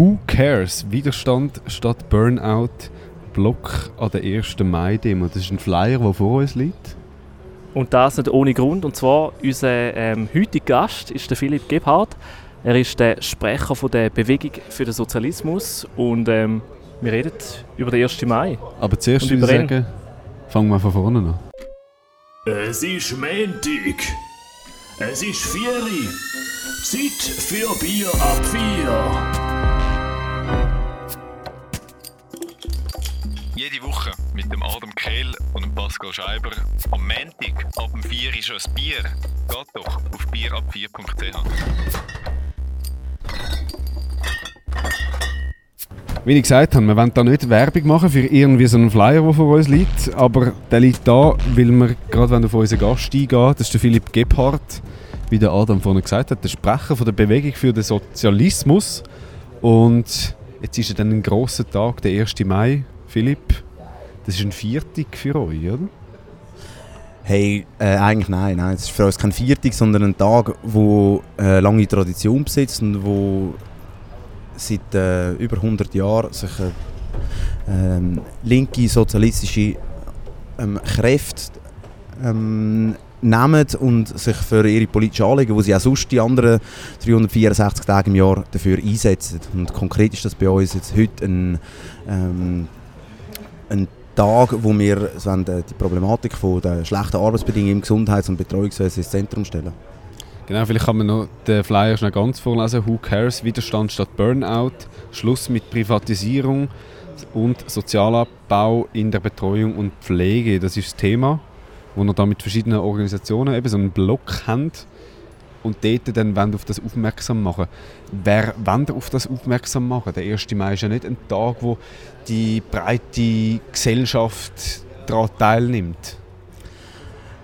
Who Cares? Widerstand statt Burnout. Block an der 1. Mai-Demo. Das ist ein Flyer, der vor uns liegt. Und das nicht ohne Grund. Und zwar unser ähm, heutiger Gast ist der Philipp Gebhardt. Er ist der Sprecher von der Bewegung für den Sozialismus und ähm, wir reden über den 1. Mai. Aber zuerst würde ich sagen, fangen wir von vorne an. Es ist Montag. Es ist Vieri. Zeit für Bier ab vier. Jede Woche mit dem Adam Kehl und dem Pascal Scheiber. Am Montag ab dem 4 ist ein Bier. Geht doch auf bierab4.ch. Wie ich gesagt habe, wir wollen da nicht Werbung machen für irgendwie so einen Flyer, der vor uns liegt, aber der liegt da, weil wir gerade wenn auf unseren Gast eingehen, das ist der Philipp Gebhardt, wie der Adam vorhin gesagt hat, der Sprecher von der Bewegung für den Sozialismus. Und jetzt ist ja dann ein grosser Tag, der 1. Mai, Philipp. Das ist ein Viertag für euch, oder? Hey, äh, eigentlich nein, nein. Es ist für uns kein Viertag, sondern ein Tag, der äh, lange Tradition besitzt und wo seit äh, über 100 Jahren sich ähm, linke sozialistische ähm, Kräfte ähm, nehmen und sich für ihre politischen Anliegen, wo sie auch sonst die anderen 364 Tage im Jahr dafür einsetzen. Und konkret ist das bei uns jetzt heute ein, ähm, ein Tag, wo wir die Problematik von der schlechten Arbeitsbedingungen im Gesundheits- und Betreuungswesen ins Zentrum stellen. Genau, vielleicht kann man noch den Flyer schnell ganz vorlesen. Who cares? Widerstand statt Burnout. Schluss mit Privatisierung und Sozialabbau in der Betreuung und Pflege. Das ist das Thema, wo wir da mit verschiedenen Organisationen eben so einen Block haben und dort dann wollen auf das aufmerksam machen. Wer wollen auf das aufmerksam machen? Der 1. Mai ist ja nicht ein Tag, wo die breite Gesellschaft daran teilnimmt.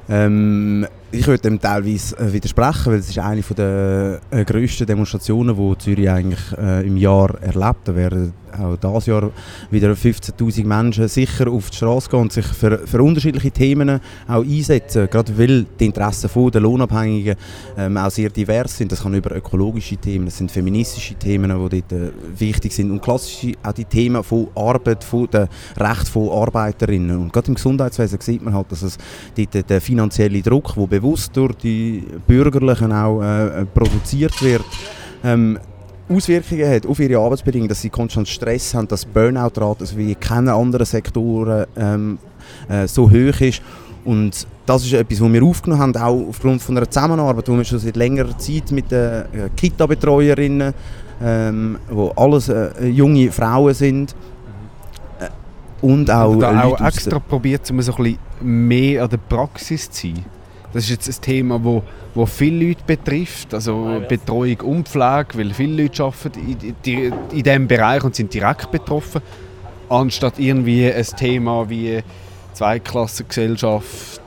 Ähm, ich würde dem teilweise äh, widersprechen, weil es ist eine der äh, grössten Demonstrationen, die Zürich eigentlich äh, im Jahr erlebt. Da werden auch dieses Jahr wieder 15'000 Menschen sicher auf die Straße gehen und sich für, für unterschiedliche Themen auch einsetzen, gerade weil die Interessen der Lohnabhängigen ähm, auch sehr divers sind. Das kann über ökologische Themen, das sind feministische Themen, die dort äh, wichtig sind und klassische auch die Themen von Arbeit, von den Rechten von Arbeiterinnen. Und gerade im Gesundheitswesen sieht man halt, dass es dort der finanzielle Druck, der bewusst durch die Bürgerlichen auch äh, produziert wird, ähm, Auswirkungen hat auf ihre Arbeitsbedingungen, dass sie konstant Stress haben, dass Burnout-Rate also wie in keinen anderen Sektoren ähm, äh, so hoch ist. Und das ist etwas, was wir aufgenommen haben, auch aufgrund von einer Zusammenarbeit, wo wir schon seit längerer Zeit mit den äh, Kita-Betreuerinnen, ähm, wo alles äh, junge Frauen sind, äh, und auch, da auch extra probiert, um so ein bisschen mehr an der Praxis zu sein. Das ist jetzt ein Thema, wo, wo viele Leute betrifft, also Betreuung und Pflege, weil viele Leute arbeiten in, in, in diesem Bereich und sind direkt betroffen, anstatt irgendwie ein Thema wie Zweiklassengesellschaft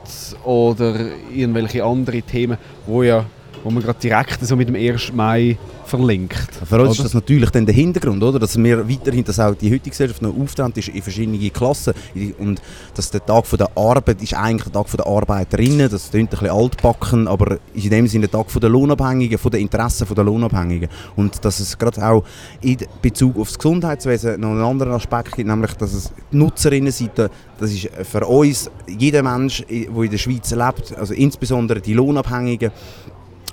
oder irgendwelche andere Themen, wo ja wo man gerade direkt so mit dem 1. Mai verlinkt. Für uns oder? ist das natürlich dann der Hintergrund, oder? dass wir weiterhin, dass auch die heutige Gesellschaft noch auftrennt ist in verschiedene Klassen und dass der Tag von der Arbeit ist eigentlich der Tag von der Arbeiterinnen, das klingt ein bisschen altbacken, aber ist in dem Sinne der Tag von der Lohnabhängigen, von den Interessen der Lohnabhängigen und dass es gerade auch in Bezug auf das Gesundheitswesen noch einen anderen Aspekt gibt, nämlich dass es die Nutzerinnenseite, das ist für uns jeder Mensch, der in der Schweiz lebt, also insbesondere die Lohnabhängigen,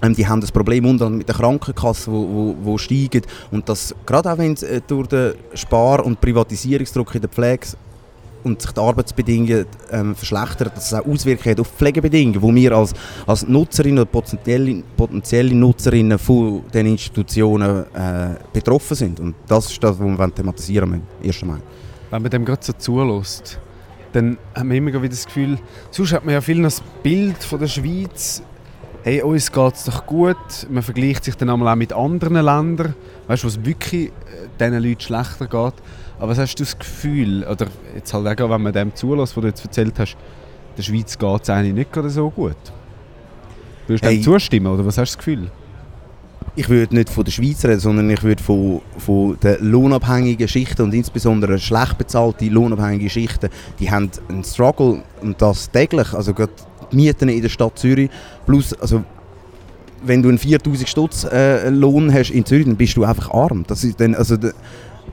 die haben das Problem unter mit der Krankenkasse, wo, wo, wo steigt. Und das, gerade auch wenn äh, durch den Spar- und Privatisierungsdruck in der Pflege und sich die Arbeitsbedingungen ähm, verschlechtern, dass es auch Auswirkungen hat auf die Pflegebedingungen, wo wir als, als Nutzerinnen oder potenzielle, potenzielle Nutzerinnen von den Institutionen äh, betroffen sind. Und das ist das, was wir thematisieren müssen, erst einmal. Wenn man dem gerade so zulässt, dann haben wir immer wieder das Gefühl, sonst hat man ja viel das Bild von der Schweiz hey, uns geht es doch gut, man vergleicht sich dann einmal auch mit anderen Ländern, weißt du, wo es wirklich äh, diesen Leuten schlechter geht. Aber was hast du das Gefühl, oder jetzt halt auch, wenn man dem zulässt, was du jetzt erzählt hast, der Schweiz geht es eigentlich nicht gerade so gut? Würdest du hey. dem zustimmen, oder was hast du das Gefühl? ich würde nicht von der Schweiz reden, sondern ich würde von, von den lohnabhängigen Schichten und insbesondere schlecht bezahlte lohnabhängige Schichten, die haben einen Struggle und das täglich. Also gerade Mieten in der Stadt Zürich plus also wenn du einen 4000 Stutz äh, Lohn hast in Zürich, dann bist du einfach arm. Das ist dann, also,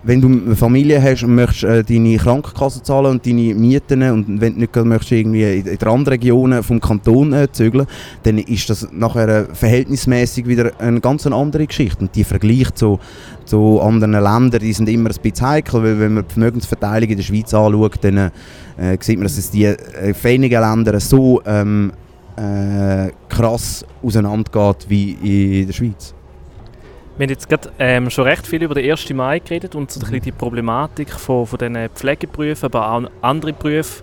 wenn du eine Familie hast und möchtest äh, deine Krankenkasse zahlen und deine Mieten und wenn du nicht möchtest irgendwie in, in die anderen Regionen vom Kanton äh, zügeln, dann ist das nachher äh, verhältnismäßig wieder eine ganz andere Geschichte. Und die Vergleich zu, zu anderen Ländern, die sind immer ein bisschen heikel, weil wenn man die Vermögensverteilung in der Schweiz anschaut, dann äh, sieht man, dass es die äh, wenigen Länder so ähm, äh, krass auseinandergeht wie in der Schweiz. Wir haben jetzt gerade ähm, schon recht viel über den 1. Mai geredet und so ein bisschen die Problematik von, von diesen Pflegeberufen, aber auch andere Berufe,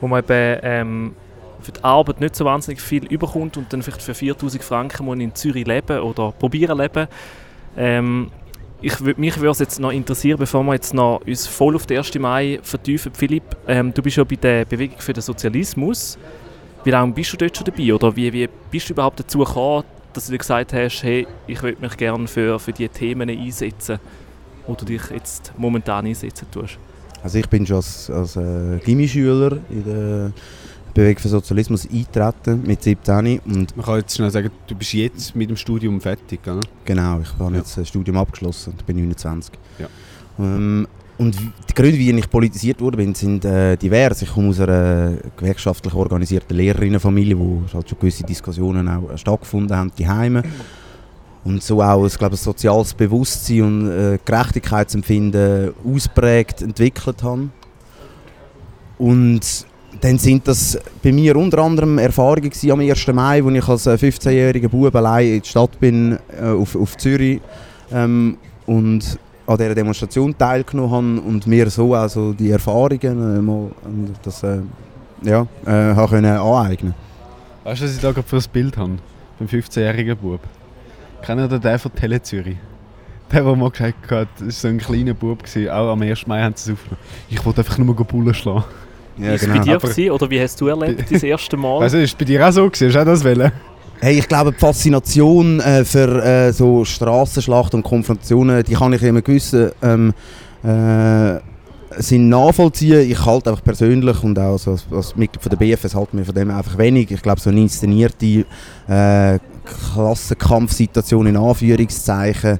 wo man eben ähm, für die Arbeit nicht so wahnsinnig viel überkommt und dann vielleicht für 4000 Franken muss in Zürich leben oder probieren leben. Ähm, ich, mich würde es jetzt noch interessieren, bevor wir jetzt noch uns voll auf den 1. Mai vertiefen. Philipp, ähm, du bist ja bei der Bewegung für den Sozialismus. Wie lange bist du dort schon dabei? Oder wie, wie bist du überhaupt dazu gekommen, dass du dir gesagt hast, hey, ich würde mich gerne für, für diese Themen einsetzen? Oder dich jetzt momentan einsetzen tust? Also ich bin schon als, als äh, Gimmischüler in der Bewegung für Sozialismus eingetreten mit 17 und Man kann jetzt schnell sagen, du bist jetzt mit dem Studium fertig, oder? Genau, ich habe Ja. jetzt ein Studium abgeschlossen und bin 29. Ja. Ähm, und die Gründe, wie ich politisiert wurde, bin, sind äh, divers. Ich komme aus einer gewerkschaftlich organisierten Lehrerinnenfamilie, wo halt schon gewisse Diskussionen auch äh, stattgefunden haben, die Heime. Und so auch ich glaube, ein soziales Bewusstsein und äh, Gerechtigkeitsempfinden ausprägt entwickelt haben. Und dann sind das bei mir unter anderem Erfahrungen am 1. Mai, wo ich als äh, 15-jähriger Bub allein in die Stadt bin, äh, auf, auf Zürich ähm, und an dieser Demonstration teilgenommen habe und mir so also die Erfahrungen äh, mal, das, äh, ja, äh, habe können aneignen Weißt du, was ich da gerade für ein Bild habe? Beim 15-jährigen Bub. Kennt ihr den von Tele Zürich? Der, der mal gesagt hat, das war so ein kleiner Bub, gewesen. auch am 1. Mai haben sie es aufgenommen. Ich wollte einfach nur Bullen schlagen. Ja, ist es bei dir Aber- gewesen, oder wie hast du erlebt, das erste Mal? Du, ist bei dir auch so gewesen? Hast du auch das wollen? Hey, ich glaube, die Faszination äh, für äh, so Strassenschlachten und Konfrontationen, die kann ich einem gewissen ähm, äh, Sinn nachvollziehen. Ich halte einfach persönlich und auch so als, als Mitglied der BFS halte mir von dem einfach wenig. Ich glaube, so eine inszenierte äh, Klassenkampfsituation in Anführungszeichen,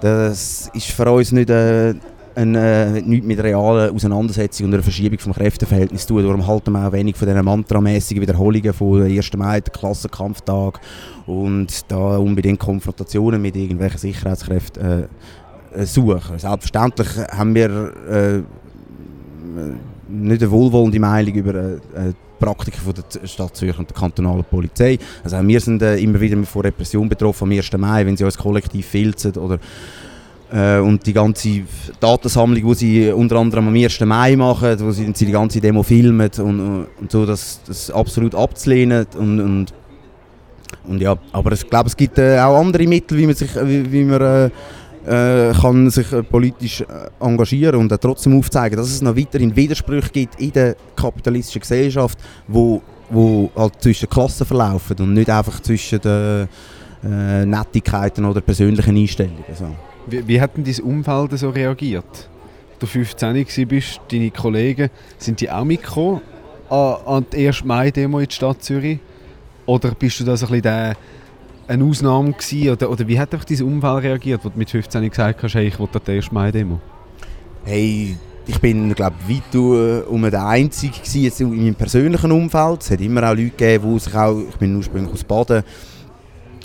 das ist für uns nicht äh, ein, äh, nichts mit realen Auseinandersetzungen und einer Verschiebung vom Kräfteverhältnis zu tun. Darum halten wir auch wenig von diesen mantramäßigen Wiederholungen von 1. Mai, der Klassenkampftag und da unbedingt Konfrontationen mit irgendwelchen Sicherheitskräften äh, äh, suchen. Selbstverständlich haben wir äh, nicht eine wohlwollende Meinung über äh, äh, die Praktiken von der Stadt Zürich und der kantonalen Polizei. Also wir sind äh, immer wieder von Repression betroffen am 1. Mai, wenn sie uns kollektiv filzen oder äh, und die ganze Datensammlung, die sie unter anderem am 1. Mai machen, wo sie, die ganze Demo filmen und, und so, das, das absolut abzulehnen und, und und ja, aber ich glaube, es gibt äh, auch andere Mittel, wie man sich, wie, wie man äh, äh, kann sich äh, politisch äh, engagieren und trotzdem aufzeigen, dass es noch weiterhin Widersprüche gibt in der kapitalistischen Gesellschaft, wo, wo halt zwischen Klassen verlaufen und nicht einfach zwischen den äh, Nettigkeiten oder persönlichen Einstellungen. So. Wie, wie hat denn dein Umfeld so reagiert? Du 15 warst, bist, deine Kollegen, sind die auch mitgekommen an, an die 1. Mai-Demo in der Stadt Zürich? Oder bist du da so ein bisschen der, eine Ausnahme gewesen? Oder, oder wie hat dein Umfeld reagiert, wo du mit 15 gesagt hast, hey, ich will an die 1. Mai-Demo? Hey, ich bin glaube weit äh, um der Einzige gewesen, jetzt in meinem persönlichen Umfeld. Es hat immer auch Leute gegeben, die sich auch, ich bin ursprünglich aus Baden,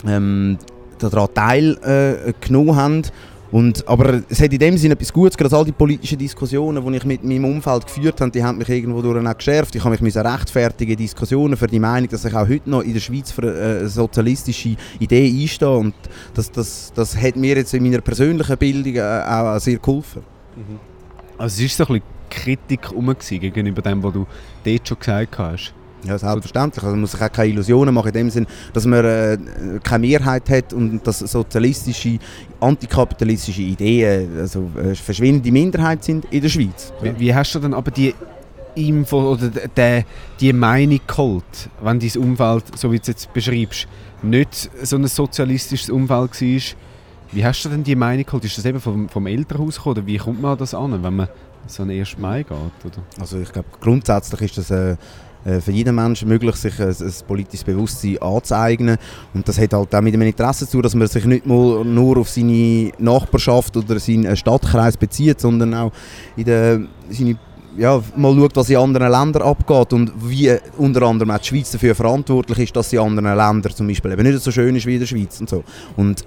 ähm, daran teilgenommen äh, haben. Und, aber es hat in dem Sinne etwas Gutes, gerade all die politischen Diskussionen, die ich mit meinem Umfeld geführt habe, die haben mich irgendwo durch geschärft. Ich habe mich rechtfertigen Diskussionen für die Meinung, dass ich auch heute noch in der Schweiz für äh, eine sozialistische Idee einstehe. Und das, das, das hat mir jetzt in meiner persönlichen Bildung äh, auch sehr geholfen. Also es war so ein bisschen Kritik gegenüber dem, was du dort schon gesagt hast. Ja, selbstverständlich. Also man muss sich auch keine Illusionen machen, in dem Sinn, dass man äh, keine Mehrheit hat und dass sozialistische, antikapitalistische Ideen also, äh, verschwindende Minderheit sind in der Schweiz. Wie, wie hast du dann aber die Info oder d- der, die Meinung geholt, wenn dein Umfeld, so wie du es jetzt beschreibst, nicht so ein sozialistisches Umfeld war? Wie hast du denn die Meinung geholt? Ist das eben vom, vom Elternhaus gekommen oder wie kommt man an das an, wenn man so ein 1. Mai geht, oder? Also ich glaube, grundsätzlich ist das äh, für jeden Menschen möglich, sich ein, ein politisches Bewusstsein anzueignen. Und das hat halt auch mit dem Interesse zu, dass man sich nicht mal nur auf seine Nachbarschaft oder seinen Stadtkreis bezieht, sondern auch in der, seine ja, mal schaut, was in anderen Ländern abgeht und wie unter anderem auch die Schweiz dafür verantwortlich ist, dass in anderen Ländern zum Beispiel eben nicht so schön ist wie in der Schweiz und so. Und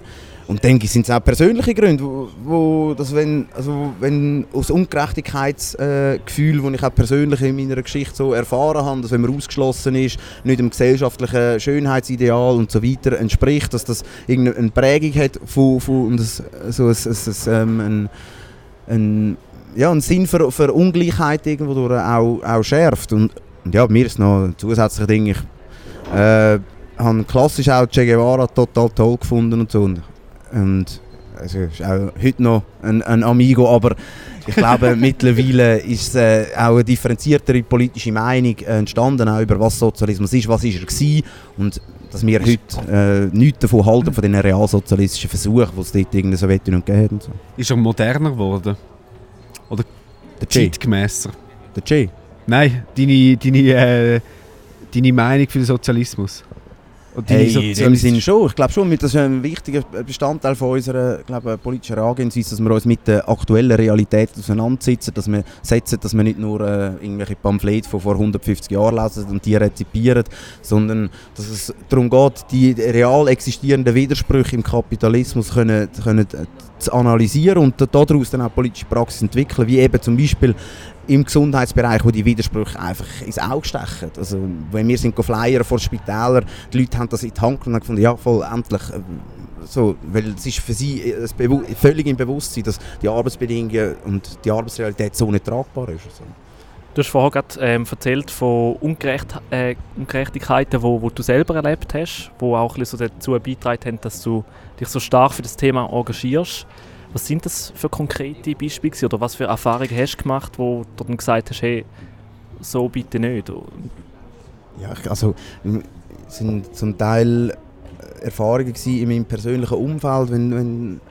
und ich, sind es auch persönliche Gründe, wo, wo das wenn, also wenn aus Ungerechtigkeitsgefühl, äh, das ich auch persönlich in meiner Geschichte so erfahren habe, dass wenn man ausgeschlossen ist, nicht dem gesellschaftlichen Schönheitsideal und so weiter entspricht, dass das irgendeine Prägung hat von, von und das, so ein, ein, ähm, ein, ein, ja, einen Sinn für, für Ungleichheit irgendwo durch auch, auch schärft. Und, und ja, mir ist noch ein zusätzliches Ding, ich äh, habe klassisch auch Che Guevara total toll gefunden und so. Und und also ist auch heute noch ein, ein Amigo, aber ich glaube, mittlerweile ist äh, auch eine differenziertere politische Meinung entstanden, auch über was Sozialismus ist, was ist er gewesen und dass wir heute äh, nichts davon halten, von den realsozialistischen Versuchen, die es dort in der Sowjetunion gegeben hat. So. Ist er moderner geworden? Oder der zeitgemäßer? Der Che? Nein, deine, deine, äh, deine Meinung für den Sozialismus. Hey, in dem Sinne schon. Ich glaube schon, das ist ein wichtiger Bestandteil von unserer glaube, politischen Herangehensweise, dass wir uns mit der aktuellen Realität auseinandersetzen, dass wir setzen, dass wir nicht nur äh, irgendwelche Pamphlete von vor 150 Jahren lesen und die rezipieren, sondern dass es darum geht, die real existierenden Widersprüche im Kapitalismus können, können äh, zu analysieren und daraus dann auch politische Praxis entwickeln, wie eben zum Beispiel im Gesundheitsbereich, wo die Widersprüche einfach ins Auge stechen. Also, wenn wir sind Flyer vor Spitälern, die Leute haben das in die Hand und gefunden, ja, voll, endlich. Äh, so, weil es ist für sie völlig im Bewusstsein, dass die Arbeitsbedingungen und die Arbeitsrealität so nicht tragbar. Also. Du hast vorhin gerade ähm, erzählt von Ungerecht, äh, Ungerechtigkeiten, wo, wo du selber erlebt hast, die auch ein so dazu beitragen haben, dass du dich so stark für das Thema engagierst. Was sind das für konkrete Beispiele oder was für Erfahrungen hast du gemacht, wo du dann gesagt hast, hey, so bitte nicht? Ja, also es sind zum Teil Erfahrungen in meinem persönlichen Umfeld, wenn, wenn,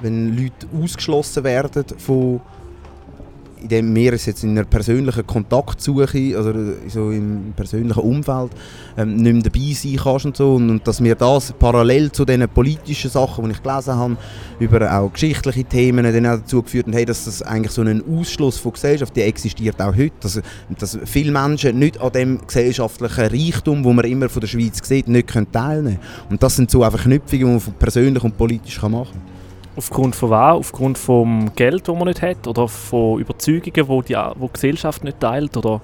wenn Leute ausgeschlossen werden von indem wir es jetzt in einer persönlichen Kontaktsuche, also so im persönlichen Umfeld, ähm, nicht mehr dabei sein kannst und so. Und, und, dass wir das parallel zu den politischen Sachen, die ich gelesen habe, über auch geschichtliche Themen, dann auch dazu geführt haben, dass das eigentlich so ein Ausschluss von Gesellschaft, der existiert auch heute, dass, dass viele Menschen nicht an dem gesellschaftlichen Reichtum, wo man immer von der Schweiz sieht, nicht teilnehmen können. Und das sind so einfach Knüpfungen, die man persönlich und politisch machen kann. Aufgrund von was? Aufgrund vom Geld, das man nicht hat? Oder von Überzeugungen, die, wo die Gesellschaft nicht teilt? Oder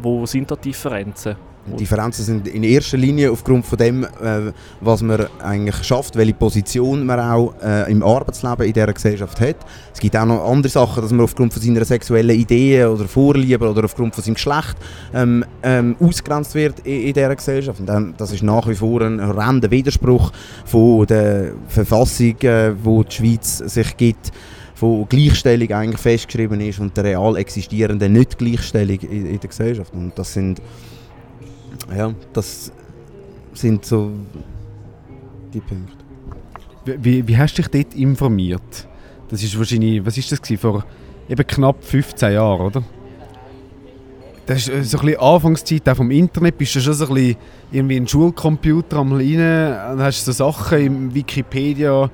wo sind da die Differenzen? Die Differenzen sind in erster Linie aufgrund von dem, äh, was man eigentlich schafft, welche Position man auch äh, im Arbeitsleben in dieser Gesellschaft hat. Es gibt auch noch andere Sachen, dass man aufgrund von seiner sexuellen Ideen oder Vorlieben oder aufgrund von seinem Geschlecht ähm, ähm, ausgrenzt wird in, in dieser Gesellschaft. Und das ist nach wie vor ein horrender Widerspruch von der Verfassung, äh, wo die Schweiz sich gibt wo Gleichstellung eigentlich festgeschrieben ist und der real existierenden Nicht-Gleichstellung in, in der Gesellschaft. Und das sind ja, das sind so die Punkte. Wie, wie hast du dich dort informiert? Das ist wahrscheinlich, was ist das gewesen, vor eben knapp 15 Jahren, oder? Das ist äh, so ein bisschen Anfangszeit auch vom Internet, bist du schon so ein bisschen irgendwie ein Schulcomputer am rein, und hast so Sachen im Wikipedia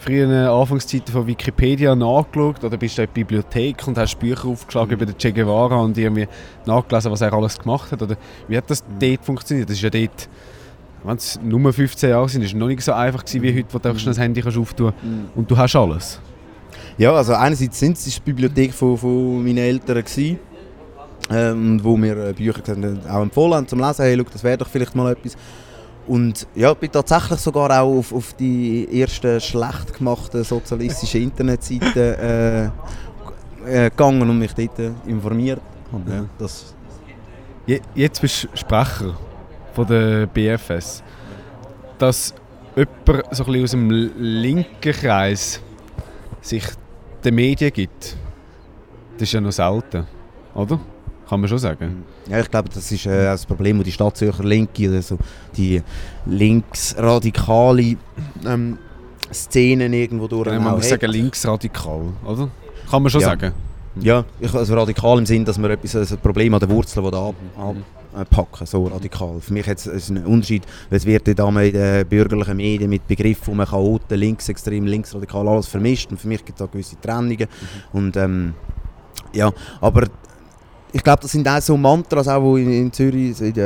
früheren Anfangszeiten von Wikipedia nachgeschaut oder bist du in der Bibliothek und hast Bücher aufgeschlagen mhm. über den Che Guevara und irgendwie nachgelesen, was er alles gemacht hat? Oder wie hat das mhm. dort funktioniert? Das ist ja dort, wenn es nur 15 Jahre sind, ist es noch nicht so einfach gewesen wie heute, wo du mhm. das Handy kannst auftun mhm. und du hast alles. Ja, also einerseits sind es die Bibliothek von, von meinen Eltern gewesen, ähm, wo mir äh, Bücher auch empfohlen haben zum Lesen. Hey, look, das wäre doch vielleicht mal etwas. Und ja, bin tatsächlich sogar auch auf, auf die ersten schlecht gemachten sozialistischen Internetseiten äh, äh, gegangen und mich dort äh, informiert. Und, ja, das Jetzt bist du Sprecher von der BFS. Dass jemand so ein aus dem linken Kreis sich den Medien gibt, das ist ja noch selten, oder? Kann man schon sagen. Ja, ich glaube, das ist äh, das Problem, wo die Stadtzürcher Linke, also die linksradikale ähm, Szenen irgendwo durch. Ja, man muss sagen linksradikal, oder? Kann man schon ja. sagen. Ja, ich, also radikal im Sinn, dass wir etwas, also ein Problem an der Wurzel will ab, abpacken so radikal. Für mich jetzt ist ein Unterschied, es wird da in den bürgerlichen Medien mit Begriffen, man Chaoten, linksextrem, linksradikal, alles vermischt und für mich gibt es da gewisse Trennungen und ähm, ja, aber ich glaube, das sind auch so Mantras, wo in, in Zürich seit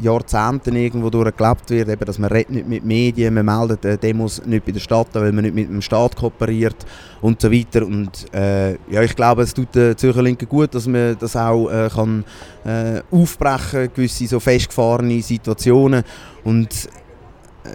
Jahrzehnten irgendwo durchgelebt wird, eben, dass man redet nicht mit Medien, man meldet äh, Demos nicht bei der Stadt, weil man nicht mit dem Staat kooperiert und so weiter. Und äh, ja, ich glaube, es tut der Zürcher Linken gut, dass man das auch äh, kann äh, aufbrechen, gewisse so festgefahrene Situationen und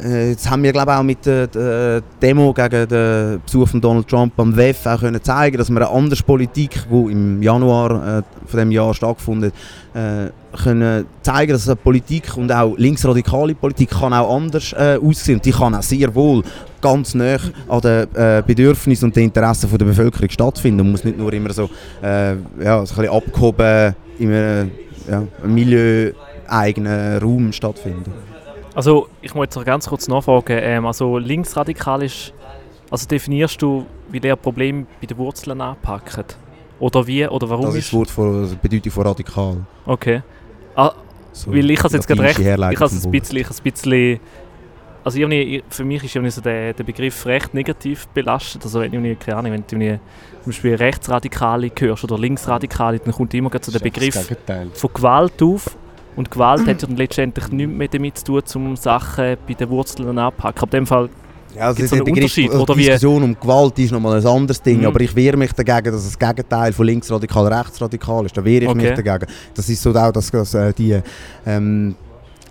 Jetzt haben wir glaube auch mit der, Demo gegen den Besuch von Donald Trump am WEF auch können zeigen, dass wir eine andere Politik, die im Januar äh, von dem Jahr stattgefunden äh, können zeigen, dass eine Politik und auch linksradikale Politik kann auch anders äh, aussehen. Die kann auch sehr wohl ganz nah an den äh, Bedürfnissen und den Interessen der Bevölkerung stattfinden. Man muss nicht nur immer so, äh, ja, ein bisschen abgehoben einem ja, Milieu eigenen Raum stattfinden. Also ich muss jetzt noch ganz kurz nachfragen. Ähm, also linksradikal ist, also definierst du, wie der Problem bei den Wurzeln anpackt? Oder wie, oder warum Das ist das Wort von, Bedeutung von radikal. Okay. Ah, So weil ich habe jetzt gerade recht, ich habe es ein bisschen, ich es ein bisschen also irgendwie, für mich ist so der, der Begriff recht negativ belastet. Also wenn, irgendwie, keine Ahnung, wenn du zum Beispiel Rechtsradikale hörst oder Linksradikale, dann kommt immer so der Begriff von Gewalt auf. Und Gewalt hat ja dann letztendlich nichts mehr damit zu tun, um Sachen bei den Wurzeln anzupacken. Aber in dem Fall, Ja, also Gibt's der so einen Begriff, Unterschied, oder die Diskussion um Gewalt ist nochmal ein anderes Ding, Mhm. aber ich wehre mich dagegen, dass das Gegenteil von linksradikal rechtsradikal ist. Da wehre ich mich Okay. dagegen. Das ist so auch, dass, dass äh, die ähm,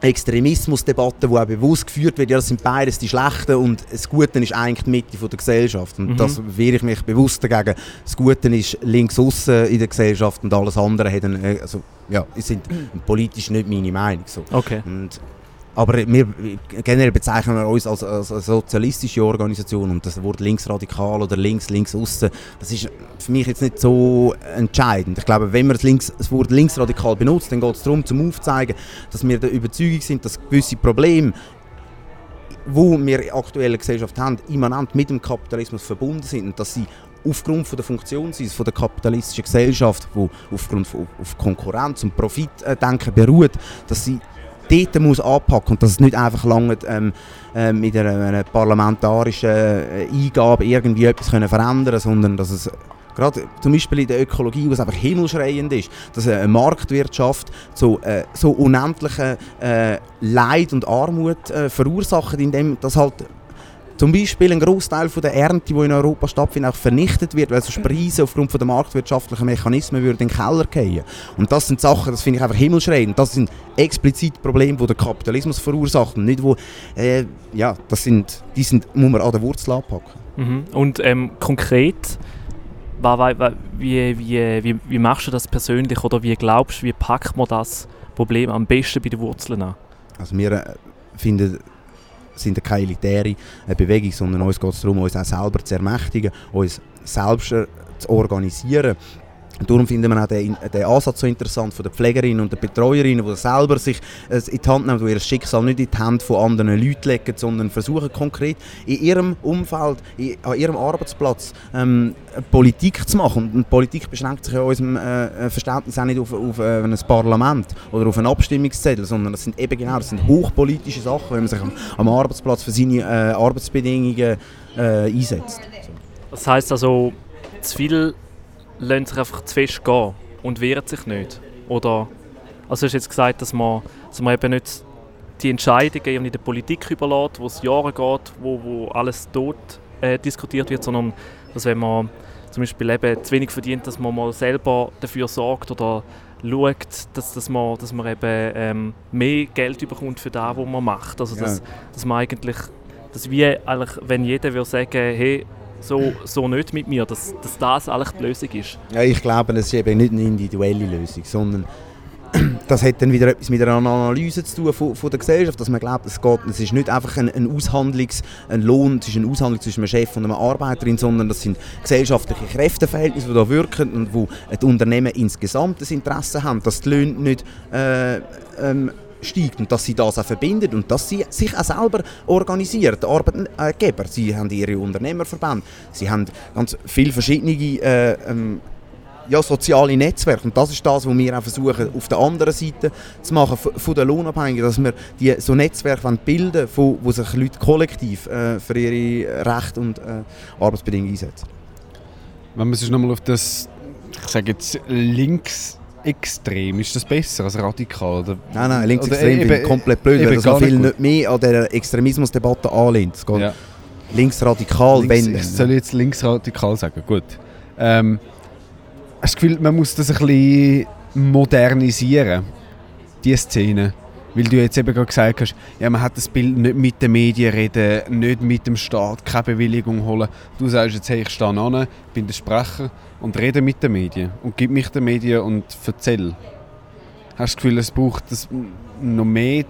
Extremismusdebatte, die auch bewusst geführt wird, ja, das sind beides die Schlechten und das Gute ist eigentlich die Mitte von der Gesellschaft. Und Mhm. das wehre ich mich bewusst dagegen. Das Gute ist links außen in der Gesellschaft und alles andere hat einen, äh, also, ja, sind politisch nicht meine Meinung. So. okay. Und, aber wir generell bezeichnen wir uns als, als eine sozialistische Organisation und das Wort linksradikal oder links, links aussen, das ist für mich jetzt nicht so entscheidend. Ich glaube, wenn man das, links, das Wort linksradikal benutzt, dann geht es darum, zum aufzuzeigen, dass wir der Überzeugung sind, dass gewisse Probleme wo wir in der aktuellen Gesellschaft haben, immanent mit dem Kapitalismus verbunden sind und dass sie aufgrund von der Funktionsweise der kapitalistischen Gesellschaft, wo aufgrund von auf Konkurrenz und Profitdenken beruht, dass sie dort muss anpacken und dass es nicht einfach lange ähm, äh, mit einer, einer parlamentarischen äh, Eingabe irgendwie etwas können verändern sondern dass es gerade zum Beispiel in der Ökologie, was einfach himmelschreiend ist, dass eine Marktwirtschaft so, äh, so unendliche äh, Leid und Armut äh, verursacht, indem das halt zum Beispiel ein Großteil der Ernte, die in Europa stattfindet, auch vernichtet wird, weil sonst Preise aufgrund von der marktwirtschaftlichen Mechanismen würden in den Keller gehen. Und das sind Sachen, das finde ich einfach himmelschreiend. Das sind explizit Probleme, die der Kapitalismus verursacht und nicht wo, äh, ja, das sind, die sind, muss man an der Wurzel anpacken. Mhm. Und ähm, konkret, wie, wie, wie, wie machst du das persönlich oder wie glaubst du, wie packt man das Problem am besten bei den Wurzeln an? Also wir äh, finden, sind keine elitäre äh, Bewegung, sondern uns geht es darum, uns auch selber zu ermächtigen, uns selbst zu organisieren. Darum finden wir auch den, den Ansatz so interessant von den Pflegerinnen und den Betreuerinnen, die selber sich äh, in die Hand nehmen, die ihr Schicksal nicht in die Hände von anderen Leuten legen, sondern versuchen konkret in ihrem Umfeld, in, an ihrem Arbeitsplatz ähm, Politik zu machen. Und Politik beschränkt sich in unserem äh, Verständnis auch nicht auf, auf äh, ein Parlament oder auf einen Abstimmungszettel, sondern das sind eben genau das sind hochpolitische Sachen, wenn man sich am, am Arbeitsplatz für seine äh, Arbeitsbedingungen äh, einsetzt. Das heisst also, zu viele lassen sich einfach zu fest gehen und wehren sich nicht. Oder, also du hast jetzt gesagt, dass man, dass man eben nicht die Entscheidungen irgendwie der Politik überlässt, wo es Jahre geht, wo, wo alles tot äh, diskutiert wird, sondern dass wenn man zum Beispiel eben zu wenig verdient, dass man mal selber dafür sorgt oder schaut, dass, dass, man, dass man eben ähm, mehr Geld bekommt für das, was man macht. Also dass, Ja. dass man eigentlich, dass wie eigentlich, wenn jeder würde sagen, hey, so, so nicht mit mir, dass, dass das eigentlich die Lösung ist. Ja, ich glaube, es ist eben nicht eine individuelle Lösung, sondern das hat dann wieder etwas mit einer Analyse zu tun von, von der Gesellschaft, dass man glaubt, es, geht, es ist nicht einfach ein, ein Aushandlungs, ein Lohn, es ist eine Aushandlung zwischen einem Chef und einer Arbeiterin, sondern das sind gesellschaftliche Kräfteverhältnisse, die da wirken und wo die Unternehmen insgesamt das Interesse haben, dass die Löhne nicht äh, ähm, steigt und dass sie das auch verbindet und dass sie sich auch selber organisieren, die Arbeitgeber. Sie haben ihre Unternehmerverbände, sie haben ganz viele verschiedene äh, ähm, ja, soziale Netzwerke. Und das ist das, was wir auch versuchen, auf der anderen Seite zu machen, von den Lohnabhängigen, dass wir die, so Netzwerke bilden wollen, wo sich Leute kollektiv äh, für ihre Rechte und äh, Arbeitsbedingungen einsetzen. Wenn man sich nochmal auf das, ich sage jetzt linksextrem, ist das besser als radikal? Oder? Nein, nein, linksextrem Oder finde ich komplett blöd, eben weil das noch viel nicht mehr an dieser Extremismusdebatte anlehnt. Es geht Ja. linksradikal, Links, wenn ich soll jetzt linksradikal sagen, gut. Ähm, hast du das Gefühl, man muss das ein bisschen modernisieren, diese Szene? Weil du jetzt eben gerade gesagt hast, ja, man hat das Bild nicht mit den Medien reden, nicht mit dem Staat, keine Bewilligung holen. Du sagst jetzt, hey, ich stehe an, bin der Sprecher und rede mit den Medien und gib mich den Medien und erzähl. Hast du das Gefühl, es braucht das noch mehr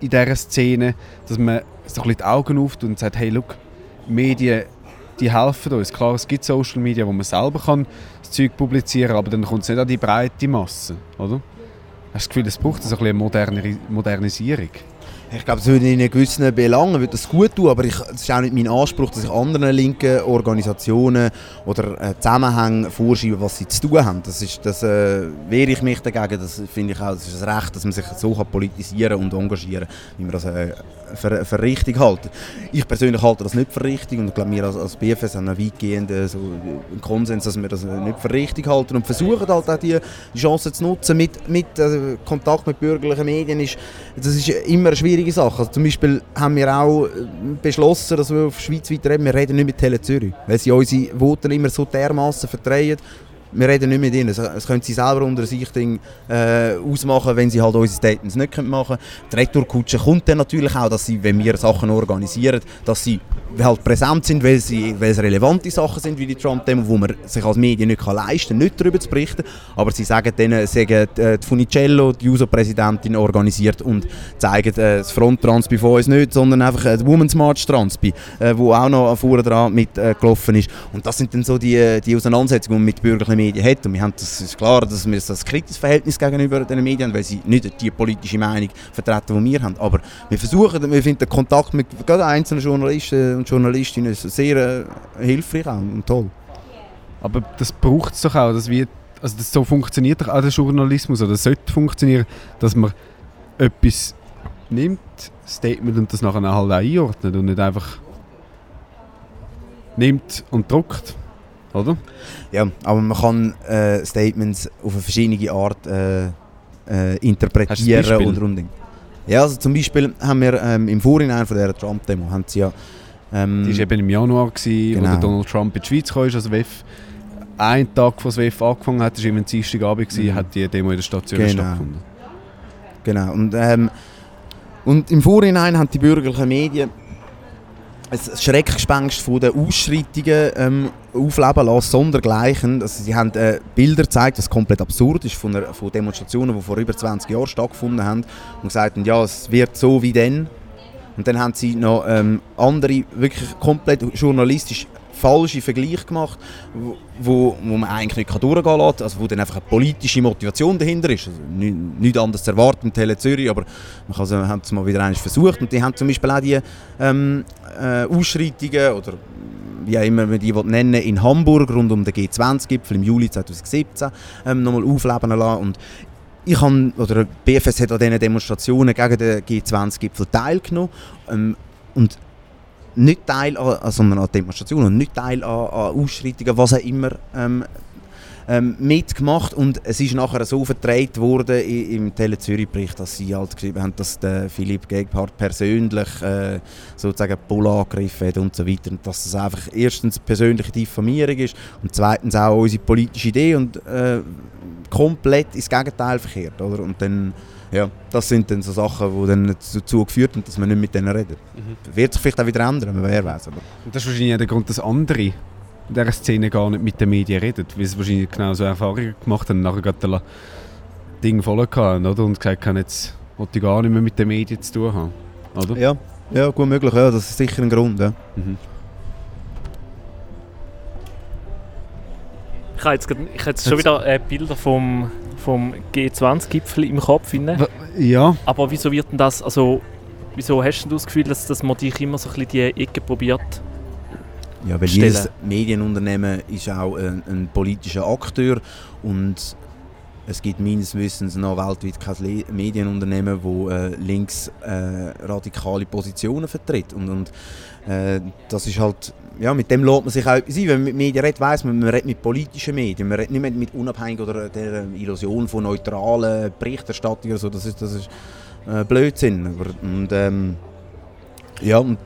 in dieser Szene, dass man so ein die Augen auftut und sagt, hey, look, Medien, die helfen uns. Klar, es gibt Social Media, wo man selber kann das Zeug publizieren kann, aber dann kommt es nicht an die breite Masse, oder? Hast du das Gefühl, es braucht ein eine Moderneri Modernisierung? Ich glaube, es würde in gewissen Belangen würde das gut tun, aber es ist auch nicht mein Anspruch, dass ich anderen linken Organisationen oder äh, Zusammenhängen vorschreibe, was sie zu tun haben. Das, ist, das äh, wehre ich mich dagegen. Das finde ich auch das ist ein Recht, dass man sich so kann politisieren und engagieren wie man das äh, für, für richtig halten. Ich persönlich halte das nicht für richtig und glaube, wir als, als BFS haben einen weitgehenden so, einen Konsens, dass wir das äh, nicht für richtig halten und versuchen halt auch die Chance zu nutzen mit, mit äh, Kontakt mit bürgerlichen Medien. Ist, das ist immer eine schwierige Sache. Also zum Beispiel haben wir auch äh, beschlossen, dass wir auf schweizweit reden, wir reden nicht mit Tele Zürich, weil sie unsere Voten immer so dermaßen verdrehen. Wir reden nicht mit ihnen. Das können sie selber unter sich äh, ausmachen, wenn sie halt unsere Statements nicht machen können. Die Retourkutsche kommt dann natürlich auch, dass sie, wenn wir Sachen organisieren, dass sie halt präsent sind, weil, sie, weil es relevante Sachen sind, wie die Trump-Demo, wo man sich als Medien nicht kann leisten kann, nicht darüber zu berichten. Aber sie sagen dann, sagen, äh, die Funicello, die JUSO-Präsidentin, organisiert und zeigen äh, das Front-Transpi von uns nicht, sondern einfach äh, das Women's March-Transpi, äh, wo auch noch vorne dran mit äh, ist. Und das sind dann so die, äh, die Auseinandersetzungen, die man mit bürgerlichen Medien hat. Und wir haben das ist klar, dass wir ein kritisches Verhältnis gegenüber den Medien haben, weil sie nicht die politische Meinung vertreten, die wir haben. Aber wir versuchen, wir finden den Kontakt mit einzelnen Journalisten und Journalistinnen sehr äh, hilfreich und toll. Aber das braucht es doch auch, dass wir, also das so funktioniert doch auch der Journalismus, oder sollte funktionieren, dass man etwas nimmt, Statement und das nachher halt auch einordnet und nicht einfach nimmt und druckt, oder? Ja, aber man kann äh, Statements auf eine verschiedene Art äh, äh, interpretieren und runding. Ja, also zum Beispiel haben wir ähm, im Vorhinein von dieser Trump-Demo haben sie ja ähm, Die war eben im Januar, gewesen, wo Genau. Donald Trump in die Schweiz kam, also WEF. Ein Tag, das WEF angefangen hat, war ein Dienstagabend, Mhm. hat die Demo in der Zürich Genau. stattgefunden. Genau. Und, ähm, und im Vorhinein haben die bürgerlichen Medien ein Schreckgespenst von den Ausschreitungen ähm, aufleben lassen, sondergleichen. Also sie haben äh, Bilder gezeigt, was komplett absurd ist, von, einer, von Demonstrationen, die vor über 20 Jahren stattgefunden haben und gesagt haben, ja, es wird so wie dann. Und dann haben sie noch ähm, andere, wirklich komplett journalistisch falsche Vergleiche gemacht, wo, wo, man eigentlich nicht kann durchgehen kann, also wo dann einfach eine politische Motivation dahinter ist. Also nicht, anders zu erwarten mit Tele Zürich, aber man kann, sie haben es mal wieder einmal versucht und die haben zum Beispiel auch die ähm, äh, Ausschreitungen oder wie auch immer man die nennen in Hamburg rund um den G20-Gipfel im Juli 2017 ähm, nochmal aufleben lassen und ich habe, oder BFS hat an diesen Demonstrationen gegen den G20-Gipfel teilgenommen ähm, und nicht Teil an- sondern an Demonstrationen und nicht Teil an, an Ausschreitungen, was auch immer ähm, ähm, mitgemacht und es ist nachher so vertreten worden im Tele Zürich Bericht, dass sie halt geschrieben haben, dass der Philipp Gebhardt persönlich äh, sozusagen Bull angegriffen hat und so weiter und dass das einfach erstens persönliche Diffamierung ist und zweitens auch unsere politische Idee und äh, komplett ins Gegenteil verkehrt, oder? Und dann ja, das sind dann so Sachen, die dann dazu geführt haben, dass man nicht mit denen redet. Wird sich vielleicht auch wieder ändern, wer weiß. Aber Und das ist wahrscheinlich der Grund, dass andere in dieser Szene gar nicht mit den Medien reden, weil sie wahrscheinlich genau so Erfahrungen gemacht haben und nachher gerade das Ding voll hatten, oder? Und gesagt haben, jetzt wollte ich gar nicht mehr mit den Medien zu tun haben, oder? ja, ja, gut möglich, ja, das ist sicher ein Grund. Ja. Mhm. Ich habe jetzt, grad- ich habe jetzt schon wieder äh, Bilder vom, vom G20-Gipfel im Kopf. Rein. Ja, Aber wieso wird denn das, also wieso hast du das Gefühl, dass, dass man dich immer so ein bisschen die Ecke probiert Ja, weil stellen. jedes Medienunternehmen ist auch ein, ein politischer Akteur und es gibt meines Wissens noch weltweit kein Medienunternehmen, das äh, links äh, radikale Positionen vertritt. Und, und äh, das ist halt, ja, mit dem lässt man sich auch etwas ein. Wenn man mit Medien redet, weiss man, man redet mit politischen Medien, man redet nicht mehr mit unabhängigen oder der Illusion von neutralen Berichterstattung oder so. Das ist, das ist äh, Blödsinn. Aber, und, ähm, ja, und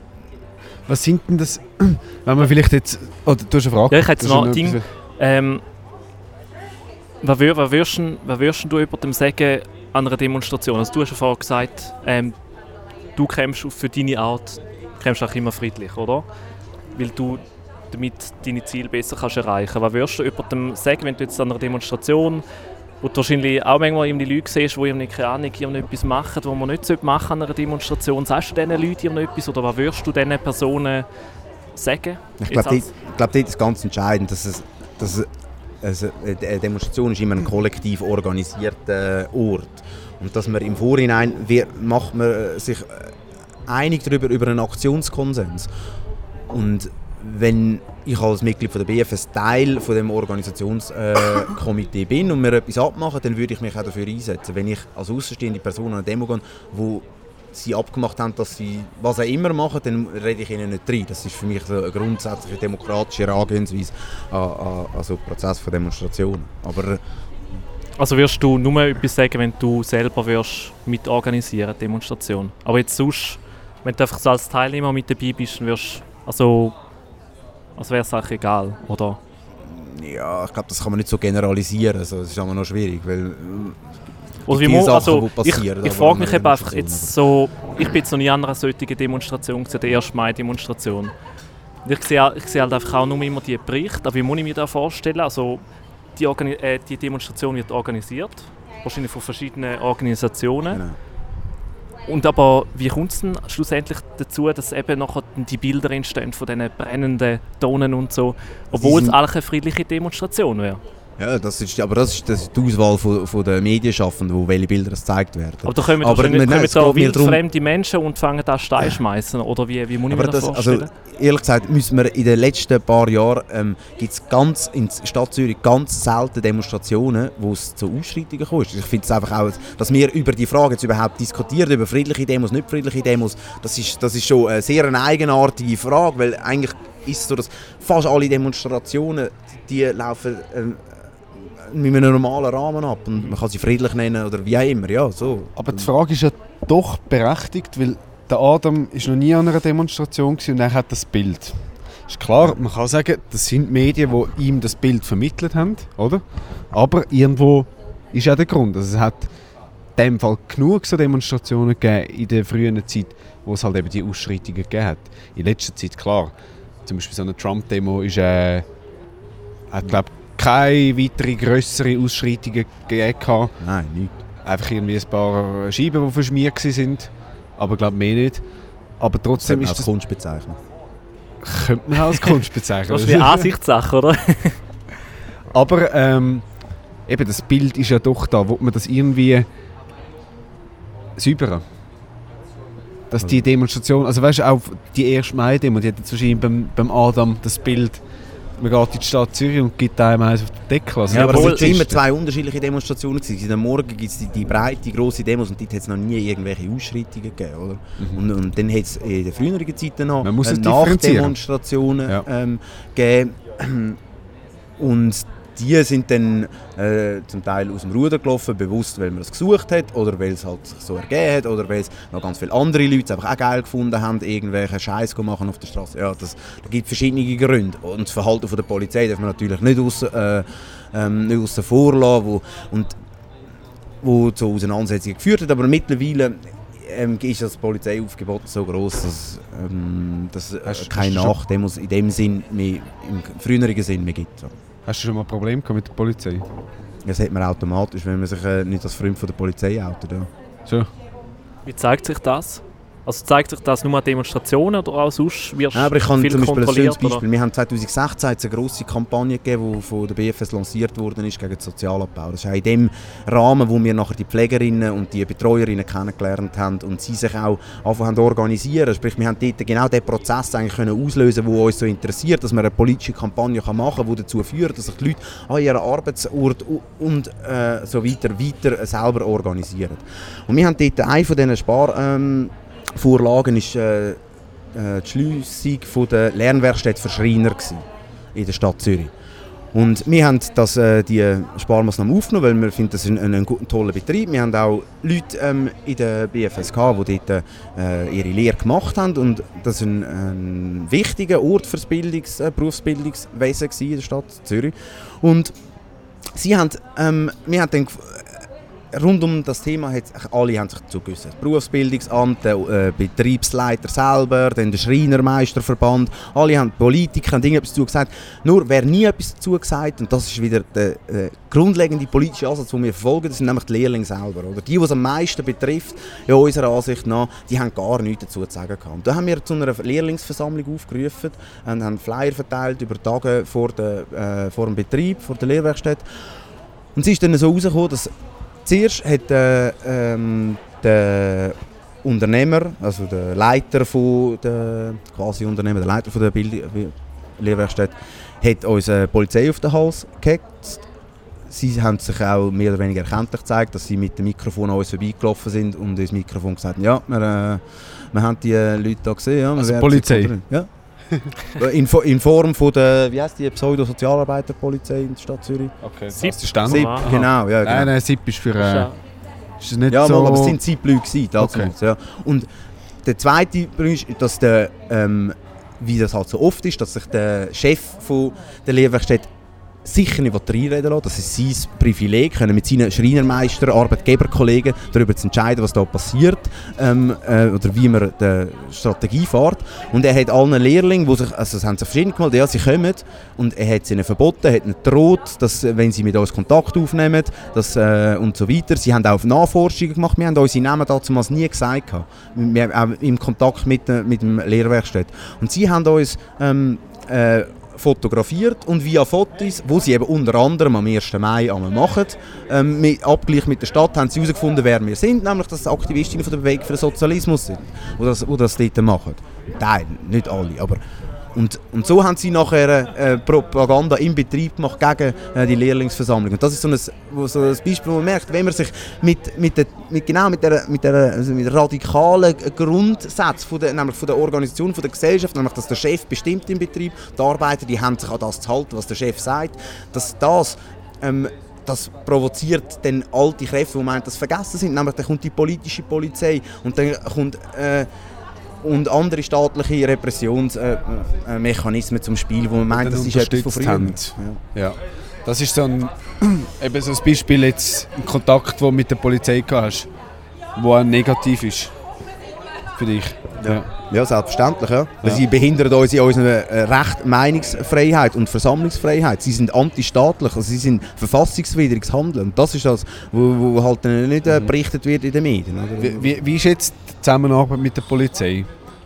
Was sind denn das, wenn man vielleicht jetzt... Oder du hast eine Frage? Ja, ich hätte noch ein Ding. Ähm, was, wür, was, würdest, du- was würdest du jemandem sagen an einer Demonstration? Also du hast ja vorhin gesagt, ähm, du kämpfst für deine Art, kämpfst auch immer friedlich, oder? Weil du damit deine Ziele besser kannst erreichen. Was würdest du jemandem sagen, wenn du jetzt an einer Demonstration, wo du wahrscheinlich auch manchmal irgendwie Leute siehst, die keine Ahnung, etwas machen, was man nicht machen an einer Demonstration, sagst du diesen Leuten etwas oder was würdest du diesen Personen sagen? Ich glaube, glaub, dort ist ganz entscheidend, dass es, dass es, eine Demonstration ist immer ein kollektiv organisierter Ort. Und dass man im Vorhinein wer- macht man äh, sich äh, einig darüber, über einen Aktionskonsens. Und wenn ich als Mitglied von der BFS Teil von dem Organisationskomitee äh, bin und wir etwas abmachen, dann würde ich mich auch dafür einsetzen. Wenn ich als außenstehende Person an eine Demo gehe, wo sie abgemacht haben, dass sie was auch immer machen, dann rede ich ihnen nicht rein. Das ist für mich so eine grundsätzliche demokratische Herangehensweise an, an, an so Prozess von Demonstrationen. Aber Also wirst du nur etwas sagen, wenn du selber wirst mitorganisieren, Demonstration. Aber jetzt sonst, wenn du einfach so als Teilnehmer mit dabei bist, dann wirst also, also wäre es eigentlich egal, oder? ja, ich glaube, das kann man nicht so generalisieren. Also, das ist immer noch schwierig, weil Oder wie Sachen, also, ich, ich frage mich eben einfach jetzt so, ich bin jetzt noch nie an einer solchen Demonstration gewesen, der 1. Mai-Demonstration. Ich sehe, ich sehe halt einfach auch nur immer die Berichte, aber wie muss ich mir das vorstellen? Also, die, Organi äh, die Demonstration wird organisiert, wahrscheinlich von verschiedenen Organisationen. Genau. Und aber wie kommt es denn schlussendlich dazu, dass eben nachher die Bilder entstehen von diesen brennenden Tonen und so, obwohl es eigentlich eine friedliche Demonstration wäre? Ja, das ist, aber das ist, das ist die Auswahl von, von der Medienschaffenden, wo welche Bilder gezeigt werden. Aber da Aber nein, kommen es da geht mir darum- wildfremde Menschen und fangen da Steine schmeißen oder wie, wie muss ich Aber mir das, das, also, vorstellen? ehrlich gesagt, müssen wir in den letzten paar Jahren ähm, gibt es ganz in der Stadt Zürich ganz selten Demonstrationen, wo es zu Ausschreitungen kommt. Ich finde es einfach auch, dass wir über die Frage jetzt überhaupt diskutieren, über friedliche Demos, nicht friedliche Demos, das ist, das ist schon eine sehr eine eigenartige Frage, weil eigentlich ist es so, dass fast alle Demonstrationen, die laufen ähm, mit einem normalen Rahmen ab und man kann sie friedlich nennen oder wie auch immer, ja, so. Aber die Frage ist ja doch berechtigt, weil der Adam ist noch nie an einer Demonstration und er hat das Bild. Ist klar, man kann sagen, das sind Medien, die ihm das Bild vermittelt haben, oder? Aber irgendwo ist auch der Grund. Also es hat in dem Fall genug so Demonstrationen gegeben in der frühen Zeit, wo es halt eben die Ausschreitungen gegeben hat. In letzter Zeit, klar, zum Beispiel so eine Trump-Demo ist, äh, hat glaube keine weitere größere Ausschreitungen gegeben. Nein, nicht. Einfach irgendwie ein paar Scheiben, die verschmiert sind. Aber ich glaube mehr nicht. Aber trotzdem ist als das, Kunst bezeichnen. könnte man auch als Kunst bezeichnen. Das ist eine Ansichtssache, oder? Aber ähm, eben das Bild ist ja doch da, wo man das irgendwie säubern. Dass die Demonstration, also weißt du, auch die 1. Mai-Demo, die hat jetzt wahrscheinlich beim, beim Adam das Bild, man geht in die Stadt Zürich und gibt einem eins auf den Deckel. Also Ja, aber es sind immer zwei unterschiedliche Demonstrationen. gewesen. Am Morgen gibt es die, die breite, grosse Demos und dort hat es noch nie irgendwelche Ausschreitungen gegeben. Oder? Und, und dann hat es in den früheren Zeiten noch äh. Nachdemonstrationen Ja. ähm, gegeben. Und die sind dann äh, zum Teil aus dem Ruder gelaufen, bewusst, weil man es gesucht hat oder weil es halt sich so ergeben hat oder weil es noch ganz viele andere Leute einfach auch geil gefunden haben, irgendwelche Scheiß machen auf der Straße. Ja, das, da gibt verschiedene Gründe. Und das Verhalten von der Polizei darf man natürlich nicht aussen, äh, ähm, nicht aussen vor lassen, wo, und wo zu Auseinandersetzungen geführt hat. Aber mittlerweile ähm, ist das Polizeiaufgebot so groß, dass ähm, es keine Nachdemos in dem Sinn mehr, im früheren Sinn mehr gibt. So. Hast du schon mal ein Problem gehabt mit der Polizei? Das hat man automatisch, wenn man sich äh, nicht als Freund von der Polizei outet. Ja. Schon? Wie zeigt sich das? Also zeigt sich das nur an Demonstrationen oder auch sonst wirst Ja, aber ich kann viel zum Beispiel ein schönes oder? Beispiel. Wir haben 2016 hat's eine grosse Kampagne gegeben, die von der BFS lanciert worden ist gegen den Sozialabbau. Das ist auch in dem Rahmen, wo wir nachher die Pflegerinnen und die Betreuerinnen kennengelernt haben und sie sich auch anfangen zu organisieren. Sprich, wir haben dort genau den Prozess eigentlich können auslösen, der uns so interessiert, dass man eine politische Kampagne kann machen kann, die dazu führt, dass sich die Leute an ihren Arbeitsort und äh, so weiter, weiter selber organisieren. Und wir haben dort eine von diesen Spar... Ähm, Vorlagen ist äh, äh, die Schliessung der Lernwerkstätte für Schreiner in der Stadt Zürich. Und wir haben das, äh, die Sparmaßnahmen aufgenommen, weil wir finden, das ist ein, ein, ein toller Betrieb. Wir haben auch Leute ähm, in der BFSK, die dort äh, ihre Lehre gemacht haben. Und das war ein, ein wichtiger Ort für das Bildungs-, äh, Berufsbildungswesen in der Stadt Zürich. Und sie haben, ähm, wir haben dann rund um das Thema hat sich, alle haben sich dazu geäussert. Das Berufsbildungsamt, der äh, Betriebsleiter selber, dann der Schreinermeisterverband, alle haben Politiker haben irgendetwas dazu gesagt. Nur wer nie etwas dazu gesagt und das ist wieder der äh, grundlegende politische Ansatz, den wir verfolgen, das sind nämlich die Lehrlinge selber. Oder? Die, die es am meisten betrifft, ja, unserer Ansicht nach, die haben gar nichts dazu zu sagen gehabt. Da haben wir zu einer Lehrlingsversammlung aufgerufen und haben Flyer verteilt über Tage vor, der, äh, vor dem Betrieb, vor der Lehrwerkstatt. Und es ist dann so herausgekommen, dass Zuerst hat äh, ähm, der Unternehmer, also der Leiter von der quasi Unternehmer, der Leiter von der Bild Lehrwerkstatt, hat uns äh, Polizei auf den Hals gehetzt. Sie haben sich auch mehr oder weniger erkenntlich gezeigt, dass sie mit dem Mikrofon an uns vorbeigelaufen sind und uns das Mikrofon gesagt haben, ja, wir, äh, wir haben die äh, Leute da gesehen. Ja, Also Polizei? Ja. in, Fo- in Form von der, wie heißt die, Pseudo-Sozialarbeiterpolizei in der Stadt Zürich? Okay, Sieb- Assistent. Sieb- SIP, Aha. genau, ja, genau. Nein, nein, SIP ist für... Ist Äh, ist es nicht Ja, so... mal, aber es sind gewesen, Okay. ja. Und der zweite Punkt ist, dass der, ähm, wie das halt so oft ist, dass sich der Chef von der Lehrwerkstatt sicher nicht reinreden lassen Das ist sein Privileg, können mit seinen Schreinermeister, Arbeitgeberkollegen darüber zu entscheiden, was da passiert ähm, äh, oder wie man die Strategie fährt. Und er hat allen Lehrlingen, die sich, also es haben sich verschiedene gemeldet, ja, sie kommen und er hat ihnen verboten, hat ihnen gedroht, dass, wenn sie mit uns Kontakt aufnehmen dass, äh, und so weiter. Sie haben auch Nachforschungen gemacht, wir haben unsere Namen damals nie gesagt, wir haben auch im Kontakt mit, äh, mit dem Lehrwerkstatt. Und sie haben uns ähm, äh, fotografiert und via Fotos, wo sie eben unter anderem am 1. Mai einmal machen, ähm, mit Abgleich mit der Stadt, haben sie herausgefunden, wer wir sind, nämlich dass Aktivistinnen von der Bewegung für den Sozialismus sind, die das, die das dort machen. Teil, nicht alle, aber und, und so haben sie nachher äh, Propaganda im Betrieb gemacht gegen äh, die Lehrlingsversammlung. Und das ist so ein, so ein Beispiel, wo man merkt, wenn man sich mit, mit, der, mit genau mit der, mit der, also mit radikalen Grundsätze von der, nämlich von der Organisation, von der Gesellschaft, nämlich dass der Chef bestimmt im Betrieb, die Arbeiter die haben sich an das zu halten, was der Chef sagt, dass das ähm, das provoziert dann alte Kräfte, die meinen, das vergessen sind. Nämlich dann kommt die politische Polizei und dann kommt äh, und andere staatliche Repressionsmechanismen äh, Mechanismen zum Spiel, wo man meint, das ist etwas von früher. haben. Ja. Das ist so ein, eben so ein Beispiel jetzt, ein Kontakt, den du mit der Polizei gehabt hast, wo auch negativ ist. Für dich. Ja. Ja, selbstverständlich. Ja. Ja. Sie behindern uns in unserer äh, Recht, Meinungsfreiheit und Versammlungsfreiheit. Sie sind antistaatlich, also sie sind verfassungswidriges Handeln. Und das ist das, wo halt nicht äh, berichtet wird in den Medien. Wie, wie, wie ist jetzt die Zusammenarbeit mit der Polizei?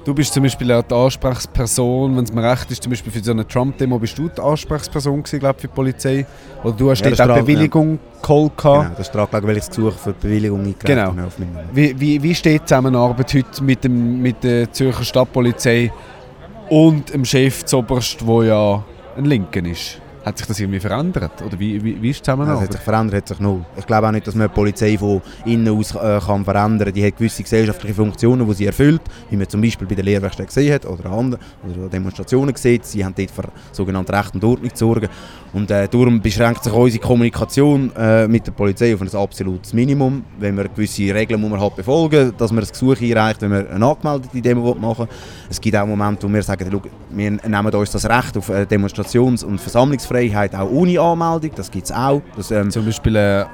Du bist zum Beispiel auch die Ansprechperson, wenn es mir recht ist, zum Beispiel für so eine Trump-Demo bist du die Ansprechperson gewesen, glaub, für die Polizei. Oder du hast Ja, dort auch Bewilligung geholt. Genau, das ist daran gelegen, weil ich das Gesuch für die Bewilligung eingereicht Genau. habe. Wie, wie, wie steht die Zusammenarbeit heute mit, dem, mit der Zürcher Stadtpolizei und dem Chef zoberst, der ja ein Linken ist? Hat sich das irgendwie verändert? Oder wie, wie, wie ist die Das Zusammenarbeit? hat sich verändert, hat sich null. Ich glaube auch nicht, dass man die Polizei von innen aus äh, kann verändern kann. Die hat gewisse gesellschaftliche Funktionen, die sie erfüllt, wie man zum Beispiel bei der Lehrwerkstatt gesehen hat oder an anderen oder Demonstrationen gesehen. Sie haben dort für sogenannte Recht und Ordnung zu sorgen. Und äh, darum beschränkt sich unsere Kommunikation äh, mit der Polizei auf ein absolutes Minimum. Wenn wir gewisse Regeln muss man halt befolgen, dass man ein Gesuch einreicht, wenn man eine angemeldete Demo machen will. Es gibt auch Momente, wo wir sagen, wir nehmen uns das Recht auf äh, Demonstrations- und Versammlungsfreiheit auch ohne Anmeldung. Das gibt es auch. Das, ähm, Zum Beispiel eine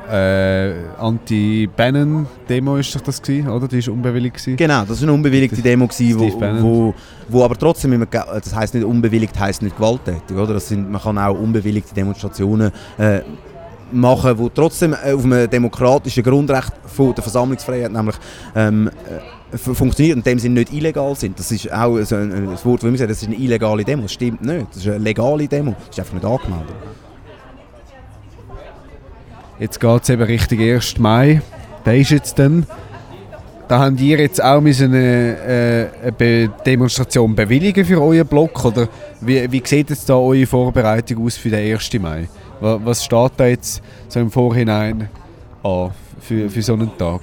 äh, Anti-Bannon-Demo ist doch das gewesen, oder? Die ist unbewilligt gewesen. Genau, das war eine unbewilligte Demo, gewesen, wo, wo, wo aber trotzdem, das heisst nicht unbewilligt, heisst nicht gewalttätig, oder? Das sind, man kann auch unbewilligte Demonstrationen äh, machen, wo trotzdem äh, auf einem demokratischen Grundrecht von der Versammlungsfreiheit, nämlich ähm, äh, funktioniert und in dem Sinne nicht illegal sind. Das ist auch so ein, ein Wort, wo wir sagen, das ist eine illegale Demo. Das stimmt nicht. Das ist eine legale Demo. Das ist einfach nicht angemeldet. Jetzt geht es eben Richtung 1. Mai. Da ist jetzt dann. Da habt ihr jetzt auch müssen eine, äh, eine Be Demonstration bewilligen für euren Block? Oder wie, wie sieht jetzt da eure Vorbereitung aus für den 1. Mai? Wa- Was steht da jetzt so im Vorhinein an für, für so einen Tag?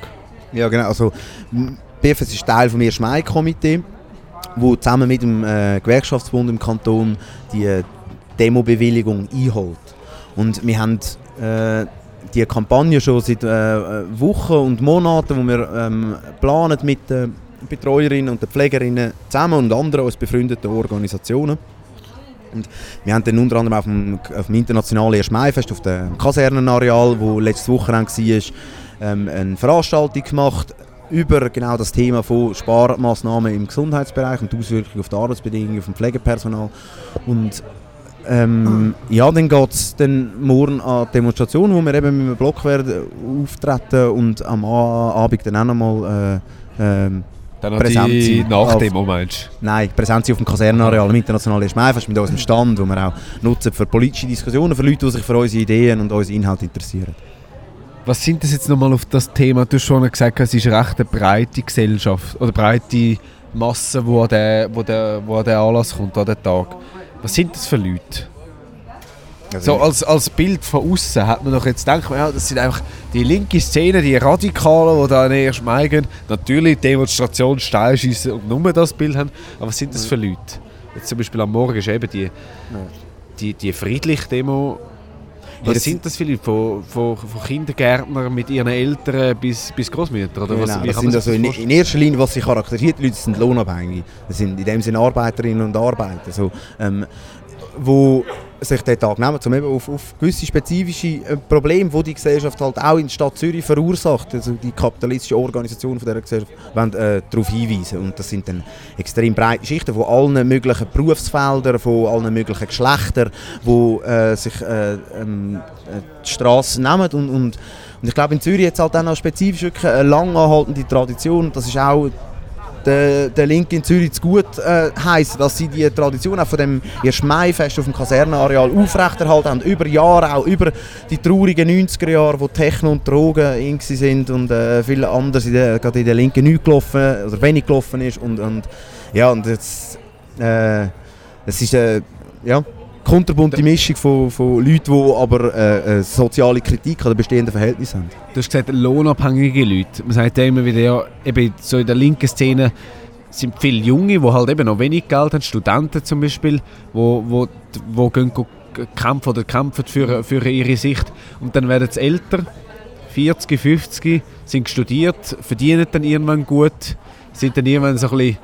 Ja, genau. Also, BFS ist Teil vom 1. Mai-Komitee, wo zusammen mit dem äh, Gewerkschaftsbund im Kanton die äh, Demobewilligung einholt. Und wir haben äh, die Kampagne schon seit äh, Wochen und Monaten, wo wir ähm, planen mit den Betreuerinnen und den Pflegerinnen zusammen und anderen uns befreundeten Organisationen. Und wir haben dann unter anderem auf dem, auf dem internationalen 1. Mai-Fest auf dem Kasernenareal, wo letztes Wochenende war, ähm, eine Veranstaltung gemacht über genau das Thema von Sparmaßnahmen im Gesundheitsbereich und die Auswirkungen auf die Arbeitsbedingungen auf dem Pflegepersonal. Und ähm, ja, dann geht es dann morgen an die Demonstration, wo wir eben mit einem Block werden auftreten und am Abend dann auch nochmal äh, ähm, Dann Präsent die sein. Nachdemo, meinst Nein, präsent auf dem Kasernenareal im internationalen Schmeifest mit unserem Stand, wo wir auch nutzen für politische Diskussionen, für Leute, die sich für unsere Ideen und unsere Inhalte interessieren. Was sind das jetzt nochmal auf das Thema? Du hast schon gesagt, es ist eine recht eine breite Gesellschaft oder breite Masse, wo an den, wo der, wo den Anlass kommt, an den Tag. Was sind das für Leute? So als, als Bild von außen hat man doch jetzt gedacht, ja, das sind einfach die linke Szene, die Radikalen, die da an den 1. Mai gehen. Natürlich Demonstration, Steilschiessen und nur das Bild haben. Aber was sind das für Leute? Jetzt zum Beispiel am Morgen ist eben die, die, die friedliche Demo. Was das- sind das Leute? Von, von, von Kindergärtnern mit ihren Eltern bis, bis Großmütter? Oder was, Genau, wie das sind sich also in, das in erster Linie, was sie charakterisiert, die Leute sind lohnabhängig. Das sind in dem Sinne Arbeiterinnen und Arbeiter, so, ähm, wo sich den Tag nehmen, um eben auf, auf gewisse spezifische äh, Probleme, die die Gesellschaft halt auch in der Stadt Zürich verursacht, also die kapitalistische Organisation von dieser Gesellschaft, wollen, äh, darauf hinweisen. Und das sind dann extrem breite Schichten von allen möglichen Berufsfeldern, von allen möglichen Geschlechtern, die äh, sich äh, ähm, äh, die Straße nehmen und, und und ich glaube, in Zürich hat es halt auch spezifisch wirklich eine lang anhaltende Tradition. Das ist auch der, der Linke in Zürich zu gut äh, heißen, dass sie die Tradition auch von dem 1. Mai-Fest auf dem Kasernenareal aufrechterhalten haben. Über Jahre, auch über die traurigen 90er Jahre, wo Techno und Drogen in sind und äh, viele andere in der, gerade in der Linken nicht gelaufen oder wenig gelaufen ist. Und, und ja, und jetzt, äh, es ist äh, ja, kunterbunte Mischung von, von Leuten, die aber äh, äh, soziale Kritik an den bestehenden Verhältnissen haben. Du hast gesagt, lohnabhängige Leute. Man sagt ja immer wieder, ja, eben so in der linken Szene sind viele Junge, die halt eben noch wenig Geld haben, Studenten zum Beispiel, wo, wo, wo gehen go- kämpfen oder kämpfen für, für ihre Sicht. Und dann werden sie älter, 40, 50, sind studiert, verdienen dann irgendwann gut, sind dann irgendwann so ein bisschen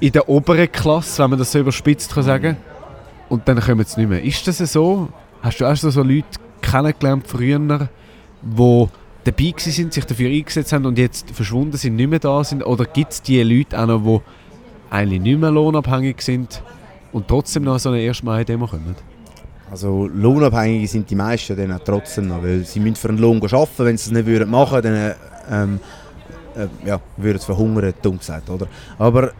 in der oberen Klasse, wenn man das so überspitzt kann sagen Und dann kommen sie nicht mehr. Ist das so? Hast du auch so Leute kennengelernt früher, die dabei sind, sich dafür eingesetzt haben und jetzt verschwunden sind, nicht mehr da sind? Oder gibt es die Leute auch noch, die eigentlich nicht mehr lohnabhängig sind und trotzdem noch so eine 1. Mai-Demo kommen? Also Lohnabhängige sind die meisten dann auch trotzdem noch, weil sie müssen für einen Lohn arbeiten, wenn sie es nicht würden machen dann ähm, äh, ja, würden sie verhungern, dumm gesagt, oder? Aber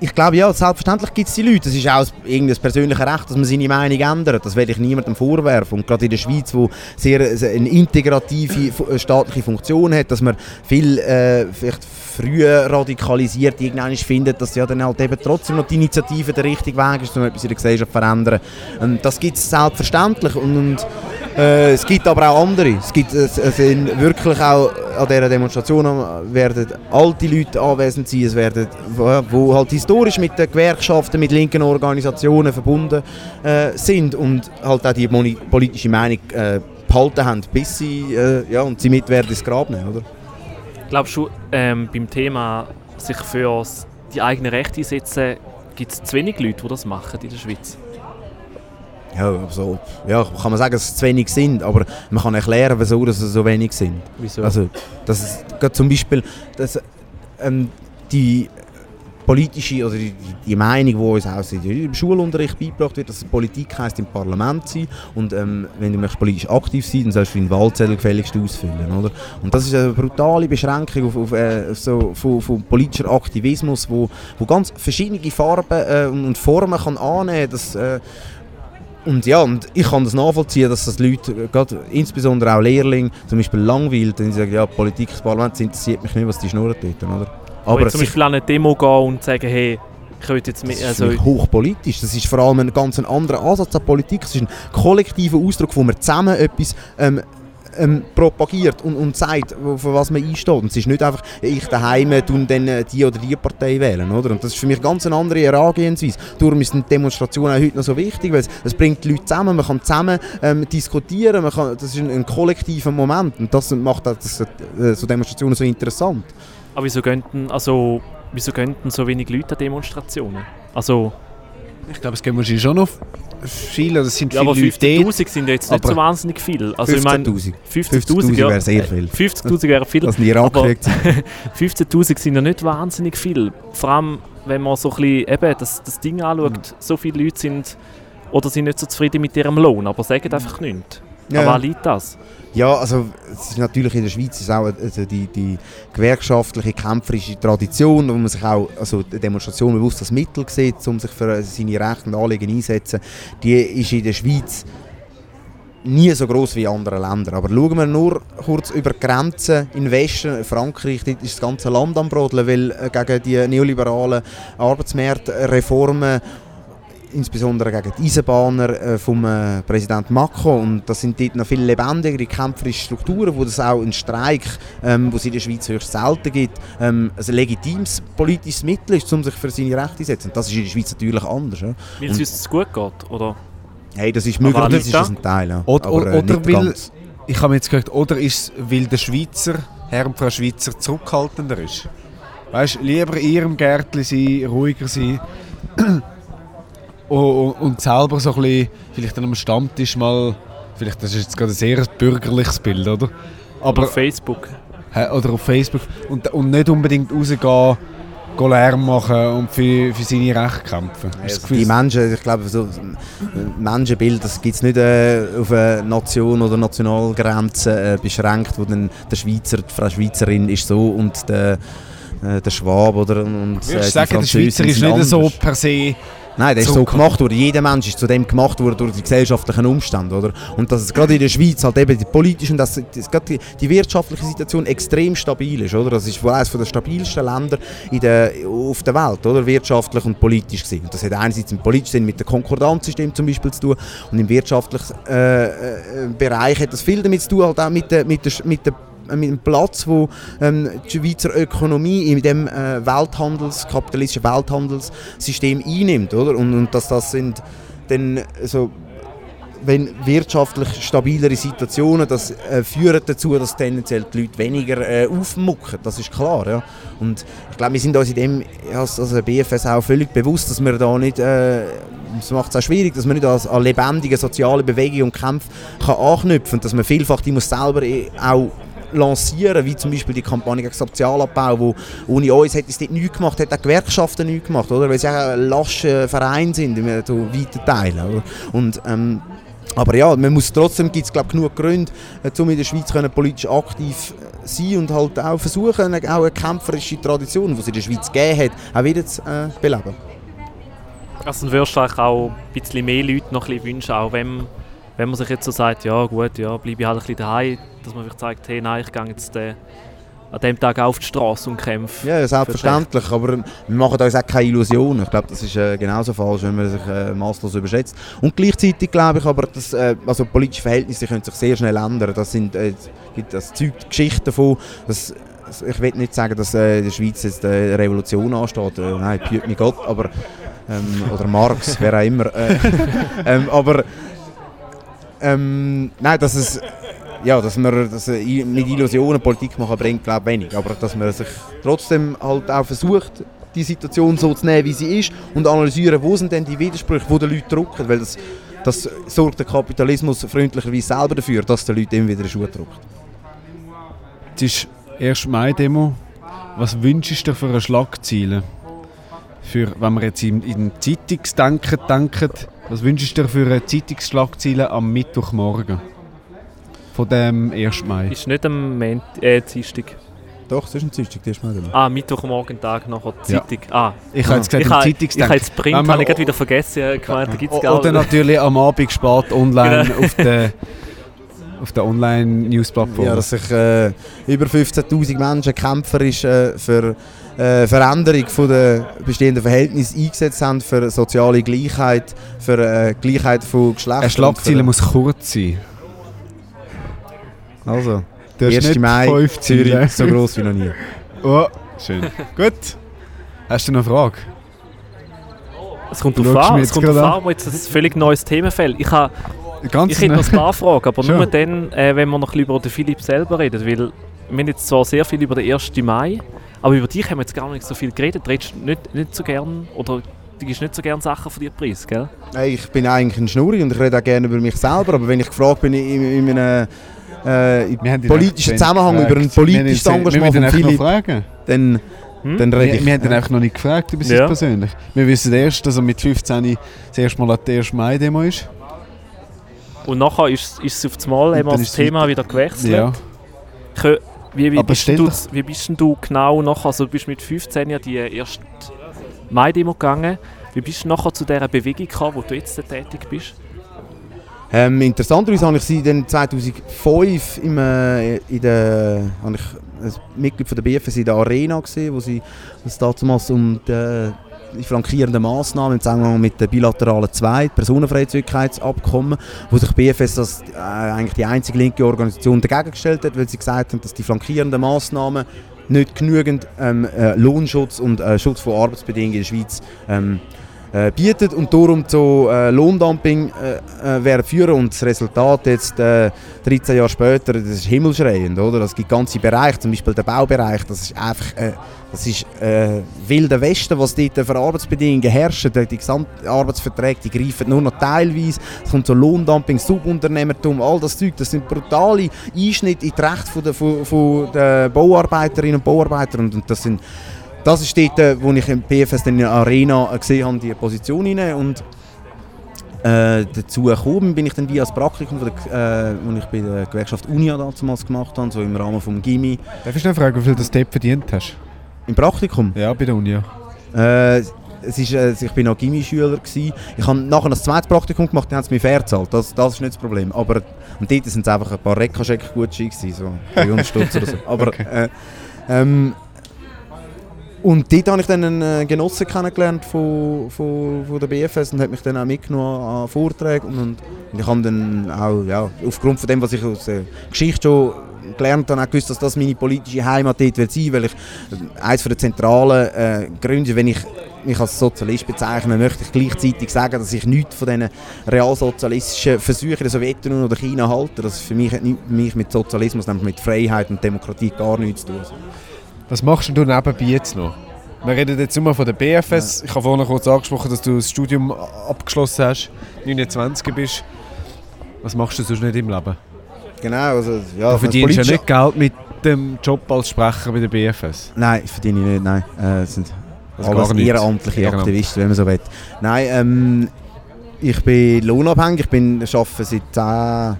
ich glaube, ja, selbstverständlich gibt es die Leute. Es ist auch irgendein persönliches Recht, dass man seine Meinung ändert. Das will ich niemandem vorwerfen. Und gerade in der Schweiz, wo sehr äh, eine integrative äh, staatliche Funktion hat, dass man viel äh, vielleicht früher radikalisiert irgendwann findet, dass ja dann halt eben trotzdem noch die Initiative der richtige Weg ist, um etwas in der Gesellschaft zu verändern. Und das gibt es selbstverständlich. Und, und äh, es gibt aber auch andere. Es, gibt, es, sind wirklich auch an dieser Demonstration werden alte Leute anwesend sein, es werden, wo halt historisch mit den Gewerkschaften, mit linken Organisationen verbunden äh, sind und halt auch die politische Meinung äh, behalten haben, bis sie, äh, ja, und sie mit werden ins Grab nehmen, oder? Glaubst du, ähm, beim Thema sich für die eigenen Rechte einsetzen, gibt es zu wenig Leute, die das machen in der Schweiz? Ja, also, ja, kann man sagen, dass es zu wenig sind, aber man kann erklären, wieso dass es so wenig sind. Wieso? Also, das ist zum Beispiel, dass, ähm, die, politische oder die, die Meinung, die uns auch im Schulunterricht beigebracht wird, dass Politik heisst im Parlament sein und ähm, wenn du möchtest politisch aktiv sein, dann sollst du deinen Wahlzettel gefälligst ausfüllen, oder? Und das ist eine brutale Beschränkung auf, auf, äh, so, von, von politischer Aktivismus, wo, wo ganz verschiedene Farben äh, und Formen kann annehmen kann. Äh, und ja, und ich kann das nachvollziehen, dass das Leute, äh, gerade insbesondere auch Lehrlinge, zum Beispiel langweilt, wenn sie sagen, ja, Politik, das Parlament, interessiert mich nicht, was die schnurren dort, oder? Aber, zum Beispiel an eine Demo gehen und sagen, hey, ich will jetzt mit... Also das ist hochpolitisch, das ist vor allem ein ganz anderer Ansatz an Politik, es ist ein kollektiver Ausdruck, wo wir zusammen etwas ähm, ähm, propagiert und, und sagt, für was man einsteht. Und es ist nicht einfach, ich daheim tun dann äh, die oder die Partei wählen. Oder? Und das ist für mich ganz eine andere Herangehensweise. Darum ist Demonstrationen auch heute noch so wichtig, weil es, es bringt die Leute zusammen, man kann zusammen ähm, diskutieren, man kann, das ist ein, ein kollektiver Moment und das macht das, äh, so Demonstrationen so interessant. Aber wieso könnten, also, wieso könnten so wenig Leute an Demonstrationen? Also, ich glaube, es gibt wahrscheinlich schon noch viele, das sind ja, viele aber 50'000 sind jetzt nicht so wahnsinnig viel. Also 15'000. 50'000 ja, wäre sehr viel. 50'000 wäre viel. Das nie aber 15'000 sind ja nicht wahnsinnig viel. Vor allem, wenn man so ein bisschen eben das, das Ding anschaut, mhm. so viele Leute sind oder sind nicht so zufrieden mit ihrem Lohn, aber sagen einfach nichts. Ja. Aber liegt das? Ja, also es ist natürlich in der Schweiz ist auch also die, die gewerkschaftliche, kämpferische Tradition, wo man sich auch also die Demonstration bewusst als Mittel sieht, um sich für seine Rechte und Anliegen einzusetzen, die ist in der Schweiz nie so groß wie in anderen Ländern. Aber schauen wir nur kurz über die Grenzen in Westen, Frankreich, dort ist das ganze Land am Brodeln, weil äh, gegen die neoliberalen Arbeitsmarktreformen insbesondere gegen die Eisenbahner äh, vom äh, Präsident Macron und das sind dort noch viel lebendigere kämpferische Strukturen, wo das auch ein Streik, ähm, wo es in der Schweiz höchst selten gibt, ähm, ein legitimes politisches Mittel ist, um sich für seine Rechte zu setzen. Das ist in der Schweiz natürlich anders. Ja. Weil es uns gut geht, oder? Hey, das ist möglicherweise das ein Teil, ja. Oder, aber, äh, oder weil, ich habe jetzt gehört, oder ist es, weil der Schweizer, Herr und Frau Schweizer, zurückhaltender ist? Weißt du, lieber in ihrem Gärtchen sein, ruhiger sein und, und selber so ein bisschen, vielleicht an einem Stammtisch mal, vielleicht das ist jetzt gerade ein sehr bürgerliches Bild, oder? Aber, auf Facebook. Oder auf Facebook. Und, und nicht unbedingt rausgehen, Lärm machen und für, für seine Rechte kämpfen. Also die Menschen, ich glaube, so Menschenbild, das gibt es nicht äh, auf eine Nation oder Nationalgrenze äh, beschränkt, wo dann der Schweizer, die Frau Schweizerin ist so und der, äh, der Schwab oder und äh, ich sagen, der Schweizer ist nicht anders. so per se Nein, der ist so gemacht worden. Jeder Mensch ist zu dem gemacht worden durch die gesellschaftlichen Umstände, oder? Und dass es gerade in der Schweiz halt eben die politische und das, das, die, die wirtschaftliche Situation extrem stabil ist, oder? Das ist wohl eines der stabilsten Länder in der, auf der Welt, oder? Wirtschaftlich und politisch gesehen. Und das hat einerseits im politischen Sinn mit dem Konkordanzsystem zum Beispiel zu tun und im wirtschaftlichen äh, äh, Bereich hat das viel damit zu tun, halt auch mit der, mit der, mit der äh, dem Platz, wo ähm, die Schweizer Ökonomie in dem äh, Welthandels, kapitalistischen Welthandelssystem einnimmt, oder? Und, und dass das sind dann so wenn wirtschaftlich stabilere Situationen, das äh, führt dazu, dass tendenziell die Leute weniger äh, aufmucken. Das ist klar. Ja. Und ich glaube, wir sind uns in dem als, als BFS auch völlig bewusst, dass wir da nicht, äh, das macht es auch schwierig, dass man nicht als, an lebendige soziale Bewegungen und Kämpfe kann anknüpfen kann, dass man vielfach die muss selber eh auch lancieren, wie zum Beispiel die Kampagne gegen Sozialabbau, wo ohne uns hätte es dort nichts gemacht, hätte auch Gewerkschaften nichts gemacht, oder? weil sie auch ein lascher Verein sind in so weiten Teilen. Oder? Und, ähm, aber ja, man muss trotzdem gibt es genug Gründe, äh, um in der Schweiz können politisch aktiv sein und halt auch versuchen, auch eine kämpferische Tradition, die es in der Schweiz gegeben hat, auch wieder zu äh, beleben. Also dann würdest du auch ein bisschen mehr Leute noch ein bisschen wünschen, auch wenn wenn man sich jetzt so sagt, ja gut, ja, bleibe ich halt ein bisschen daheim, dass man vielleicht sagt, hey, nein, ich gehe jetzt äh, an dem Tag auf die Straße und kämpfe. Ja, selbstverständlich, aber wir machen uns auch keine Illusionen. Ich glaube, das ist äh, genauso falsch, wenn man sich äh, maßlos überschätzt. Und gleichzeitig glaube ich aber, dass äh, also politische Verhältnisse können sich sehr schnell ändern. Das sind äh, das Zeug, Geschichten davon, dass ich will nicht sagen, dass äh, in der Schweiz jetzt eine Revolution ansteht. Äh, nein, behüt mich Gott, aber ähm, oder Marx, wer auch immer. Äh, ähm, aber ähm, nein, dass es ja, dass man dass mit Illusionen Politik machen bringt, glaube ich wenig. Aber dass man sich trotzdem halt auch versucht, die Situation so zu nehmen, wie sie ist und analysieren, wo sind denn die Widersprüche, die Leute drucken. Weil das, das sorgt der Kapitalismus freundlicherweise selber dafür, dass die Leute immer wieder den Schuh drückt. Es ist 1. Mai-Demo. Was wünschst du dir für eine Schlagziele? für, wenn wir jetzt in, in Zeitungsdenken denken, was wünschst du dir für eine Zeitungsschlagzeile am Mittwochmorgen? Von dem 1. Mai. Ist nicht am Moment, äh, Dienstag. Doch, es ist ein Dienstag, die erste Mal. Ah, Mittwochmorgen, Tag nachher die Ja. Zeitung. Ah, Ich habe jetzt gesagt, ich im habe ich habe jetzt Print, habe ich gerade wieder vergessen. Ich gemeint, da gibt es Oder natürlich am Abend spät online Genau. auf der, auf der Online-News-Plattform. Ja, dass sich äh, über 15'000 Menschen kämpferisch äh, für äh, Veränderung von der bestehenden Verhältnisse eingesetzt haben, für soziale Gleichheit, für äh, Gleichheit von Geschlechtern. Eine Schlagzeile und muss kurz sein. Also, hast 1. nicht Mai, Zürich, so gross wie noch nie. Oh, schön. Gut. Hast du noch eine Frage? Es kommt schaust an, es kommt darauf an, wo jetzt ein völlig neues Themenfeld. Ich, habe, Ganz ich hätte noch ein paar Fragen, aber Schon. nur dann, äh, wenn wir noch ein bisschen über den Philipp selber reden. Weil wir haben jetzt zwar sehr viel über den 1. Mai, aber über dich haben wir jetzt gar nicht so viel geredet. Du redest nicht, nicht so gern oder du gibst nicht so gern Sachen von dir preis, gell? Hey, ich bin eigentlich ein Schnurri und ich rede auch gerne über mich selber, aber wenn ich gefragt bin in, in einem äh, politischen Zusammenhang gefragt. über ein politisches Wir Engagement Wir von Philipp, fragen. dann, Hm? dann rede Wir, ich. wir haben ihn einfach noch nicht gefragt über sich Ja. persönlich. Wir wissen erst, dass er mit 15 das erste Mal an der 1. Mai-Demo ist. Und nachher ist, ist es auf das Mal dann das Thema wieder gewechselt. Ja. Wie, wie, bist du, wie bist du genau nachher, also du bist mit 15 ja die erste Mai-Demo gegangen. Wie bist du nachher zu dieser Bewegung gekommen, wo du jetzt tätig bist? Ähm, interessanterweise habe ich sie dann 2005 im, äh, in der, habe ich ein Mitglied von der BFS in der Arena gesehen, wo sie es damals um die flankierenden Massnahmen im Zusammenhang mit dem bilateralen Zweit Personenfreizügigkeitsabkommen, wo sich die BFS als äh, eigentlich die einzige linke Organisation dagegen gestellt hat, weil sie gesagt haben, dass die flankierenden Massnahmen nicht genügend ähm, äh, Lohnschutz und äh, Schutz von Arbeitsbedingungen in der Schweiz ähm, äh, bietet und darum zu äh, Lohndumping äh, äh, werden führen und das Resultat jetzt äh, 13 Jahre später, das ist himmelschreiend, oder? Es gibt ganze Bereiche, zum Beispiel der Baubereich, das ist einfach äh, das ist äh, wilder Westen, was dort für Arbeitsbedingungen herrschen. Die, Gesamtarbeitsverträge die greifen nur noch teilweise. Es kommt so Lohndumping, Subunternehmertum, all das Zeug. Das sind brutale Einschnitte in die Rechte der, von, von der Bauarbeiterinnen und Bauarbeiter. Und das sind das ist dort, äh, wo ich im PFS in der Arena gesehen habe, die Position rein. Und äh, dazu gekommen bin ich dann via das Praktikum, der, äh, wo ich bei der Gewerkschaft Unia damals gemacht habe, so im Rahmen des Gimmi. Darf ich noch fragen, wie viel du dort verdient hast? Im Praktikum? Ja, bei der Uni. ja. Äh, es ist, äh, ich bin noch Gimmi-Schüler gsi. Ich habe nachher das zweite Praktikum gemacht, dann haben sie mich fair gezahlt. Das, das ist nicht das Problem. Aber und dort sind es einfach ein paar Rekascheck-Gutscheine so 300 Stutz oder so. Aber Okay. äh, ähm, und dort habe ich dann einen äh, Genossen kennengelernt von, von, von der BFS und hat mich dann auch mitgenommen an Vorträge und, und, ich habe dann auch, ja, aufgrund von dem, was ich aus der Geschichte schon gelernt habe, auch gewusst, dass das meine politische Heimat dort wird sein, weil ich äh, eines der zentralen äh, Gründe, wenn ich mich als Sozialist bezeichne, möchte ich gleichzeitig sagen, dass ich nichts von diesen realsozialistischen Versuchen der Sowjetunion oder China halte. Das für mich hat mich mit Sozialismus, nämlich mit Freiheit und Demokratie gar nichts zu tun. Was machst du nebenbei jetzt noch? Wir reden jetzt immer von der BFS. Ich habe vorhin kurz angesprochen, dass du das Studium abgeschlossen hast, 29 bist. Was machst du sonst nicht im Leben? Genau, also ja, du verdienst ja nicht Geld mit dem Job als Sprecher bei der BFS. Nein, verdiene ich nicht, nein. Äh, es sind Also alles ehrenamtliche Ehrenamt. Aktivisten, wenn man so will. Nein, ähm, ich bin lohnabhängig, ich bin, arbeite seit 10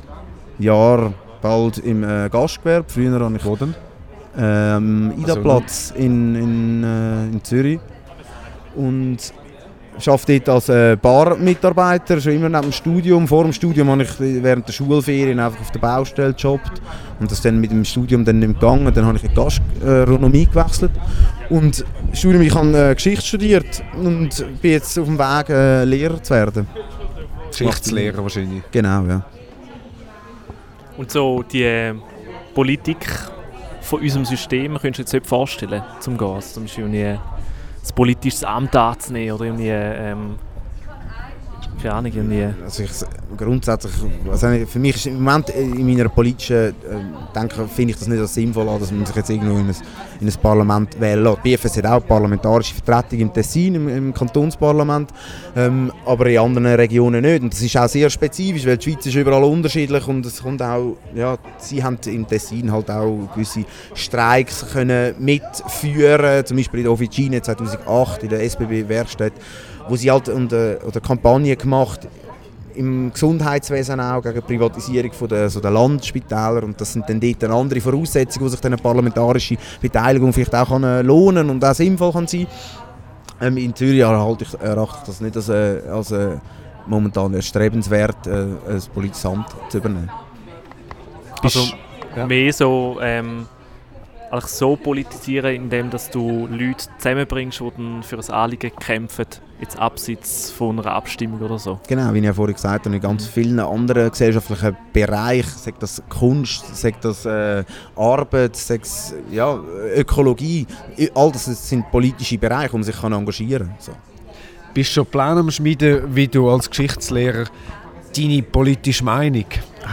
Jahren bald im äh, Gastgewerbe. Früher habe ich Wo denn? Ähm, Also Ida-Platz in, in, äh, in Zürich und arbeite dort als äh, Barmitarbeiter, schon immer neben dem Studium. Vor dem Studium habe ich während der Schulferien einfach auf der Baustelle gejobbt und das dann mit dem Studium dann nicht gegangen. Dann habe ich in die Gastronomie gewechselt und Studium, ich habe äh, Geschichte studiert und bin jetzt auf dem Weg, äh, Lehrer zu werden. Geschichtslehrer wahrscheinlich. Genau, ja. Und so die äh, Politik von unserem System könntest du dir jetzt nicht vorstellen, zum. Also zum Beispiel ein politisches Amt anzunehmen oder irgendwie ähm, keine Ahnung, irgendwie... Also ich, grundsätzlich, also für mich ist im Moment in meiner politischen äh, Denke finde ich das nicht als sinnvoll dass man sich jetzt irgendwo in ein, in ein Parlament wählen lässt. Die BFS hat auch parlamentarische Vertretung im Tessin, im, im Kantonsparlament, ähm, aber in anderen Regionen nicht. Und das ist auch sehr spezifisch, weil die Schweiz ist überall unterschiedlich und es kommt auch, ja, sie haben im Tessin halt auch gewisse Streiks können mitführen, zum Beispiel in der Officine 2008 in der SBB-Werkstatt wo sie halt eine, eine Kampagne gemacht im Gesundheitswesen auch gegen die Privatisierung von der, so der Landspitäler und das sind dann dort andere Voraussetzungen, wo sich dann eine parlamentarische Beteiligung vielleicht auch kann, äh, lohnen und auch sinnvoll kann sein. Ähm, in Zürich erhalte ich, erachte ich das nicht als, äh, als äh, momentan erstrebenswert, äh, ein politisches Amt zu übernehmen. Also Ja. mehr so, ähm, eigentlich so politisieren, indem dass du Leute zusammenbringst, die dann für ein Anliegen kämpfen, jetzt abseits von einer Abstimmung oder so. Genau, wie ich ja vorhin gesagt habe, in ganz vielen anderen gesellschaftlichen Bereichen, sei das Kunst, sei das äh, Arbeit, sei das ja, Ökologie, all das sind politische Bereiche, man sich kann engagieren kann. So. Bist du schon Plan am Schmieden, wie du als Geschichtslehrer deine politische Meinung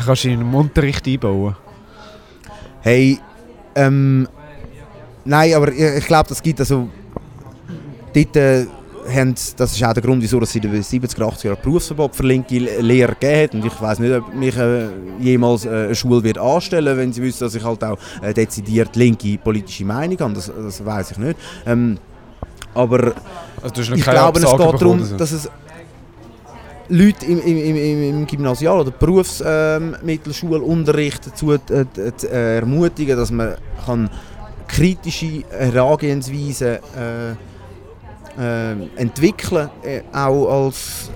kannst du in den Unterricht einbauen? Hey, ähm, nein, aber ich, ich glaube, das gibt also, dort äh, haben, das ist auch der Grund, wieso es in den 70er, 80er Jahren Berufsverbot für linke Le- Lehrer gegeben hat. Und ich weiß nicht, ob mich äh, jemals äh, eine Schule wird anstellen wenn sie wissen, dass ich halt auch äh, dezidiert linke politische Meinung habe. Das, das weiß ich nicht. Ähm, aber Also ich glaube, es geht darum, oder so? dass es Leute im, im, im, im, Gymnasial- oder Berufsmittelschulunterricht dazu äh, zu ermutigen, dass man kann kritische Herangehensweisen äh, äh, entwickeln äh, auch als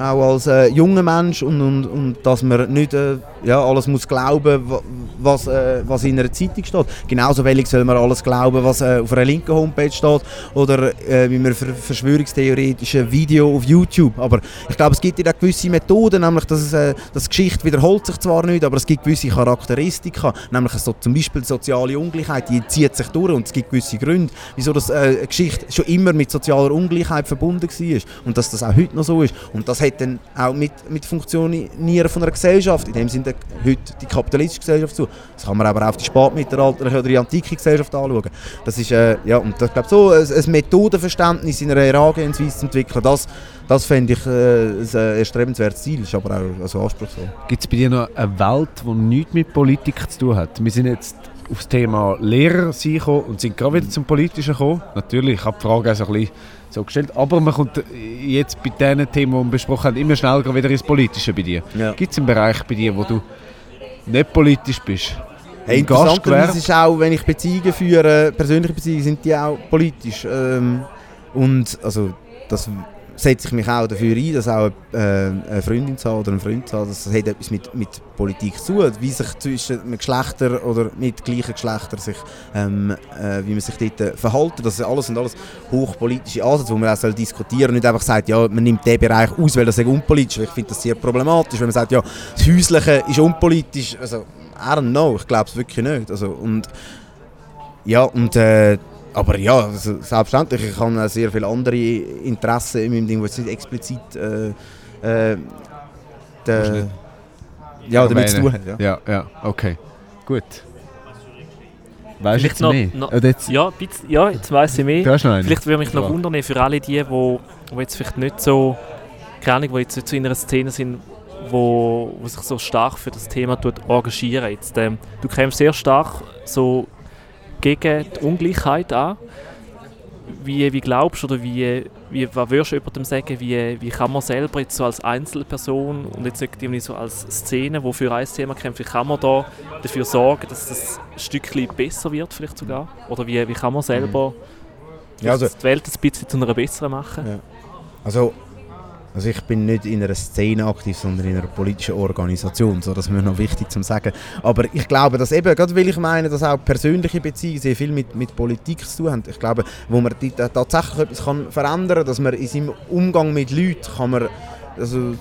auch als äh, junger Mensch und, und, und dass man nicht äh, ja, alles muss glauben wa- was, äh, was in einer Zeitung steht. Genauso wenig soll man alles glauben, was äh, auf einer linken Homepage steht oder äh, wie man ver verschwörungstheoretische Video auf YouTube. Aber ich glaube, es gibt ja gewisse Methoden, nämlich dass es, äh, dass Geschichte wiederholt sich zwar nicht, aber es gibt gewisse Charakteristika, nämlich so, zum Beispiel soziale Ungleichheit, die zieht sich durch und es gibt gewisse Gründe, wieso das, äh, Geschichte schon immer mit sozialer Ungleichheit verbunden war und dass das auch heute noch so ist. Und das hat dann auch mit, mit Funktionieren von einer Gesellschaft, in dem sind heute die kapitalistische Gesellschaft zu. Das kann man aber auch auf die spätmittelalterliche oder die antike Gesellschaft anschauen. Das ist, äh, ja, und ich glaube, so ein, ein Methodenverständnis in einer Herangehensweise zu entwickeln, das, das fände ich äh, ein erstrebenswertes Ziel, ist aber auch also anspruchsvoll. Gibt es bei dir noch eine Welt, die nichts mit Politik zu tun hat? Wir sind jetzt auf das Thema Lehrer gekommen und sind gerade wieder zum Politischen gekommen. Natürlich, ich habe die Frage auch so ein bisschen so gestellt, aber man kommt jetzt bei diesen Themen, die wir besprochen haben, immer schneller wieder ins Politische bei dir. Ja. Gibt es einen Bereich bei dir, wo du nicht politisch bist? Hey, interessanterweise ist auch, wenn ich Beziehungen führe, persönliche Beziehungen, sind die auch politisch. Ähm, und also, das setze ich mich auch dafür ein, dass auch äh, eine Freundin zu oder ein Freund zu haben, das hat etwas mit, mit Politik zu tun, wie sich zwischen Geschlechtern oder mit gleichen Geschlechtern sich, ähm, äh, wie man sich dort äh, verhalten. Das alles sind alles hochpolitische Ansätze, wo man auch soll diskutieren und nicht einfach sagt, ja, man nimmt den Bereich aus, weil das ist unpolitisch. Ich finde das sehr problematisch, wenn man sagt, ja, das Häusliche ist unpolitisch. Also, I don't know, ich glaube es wirklich nicht. Also, und, ja, und, äh, aber ja, also, selbstverständlich, ich habe auch sehr viele andere Interessen in meinem Ding, die jetzt nicht explizit äh, äh, de, nicht ja, damit zu tun haben. Ja. Ja, ja, okay. Gut. Weißt du Vielleicht jetzt noch- mehr? noch- jetzt, Ja, bisschen, ja jetzt weiss ich mehr. Du hast noch einen? Vielleicht würde mich noch Ja. wundern, für alle die, wo, wo jetzt vielleicht nicht so, keine Ahnung, wo jetzt nicht so in einer Szene sind, wo, wo sich so stark für das Thema tut, engagieren. Jetzt, ähm, du kämpfst sehr stark so gegen die Ungleichheit an. Wie, wie glaubst du oder wie, wie, was würdest du jemandem sagen, wie, wie kann man selber jetzt so als Einzelperson und jetzt irgendwie so als Szene, die für ein Thema kämpft, wie kann man da dafür sorgen, dass das ein Stückchen besser wird vielleicht sogar? Oder wie, wie kann man selber Ja, also- die Welt ein bisschen zu einer besseren machen? Ja. Also, also ich bin nicht in einer Szene aktiv, sondern in einer politischen Organisation, so das ist mir noch wichtig zu sagen. Aber ich glaube, dass eben, gerade weil ich meine, dass auch persönliche Beziehungen sehr viel mit, mit Politik zu tun haben. Ich glaube, wo man tatsächlich etwas kann verändern kann, dass man in seinem Umgang mit Leuten kann man, also,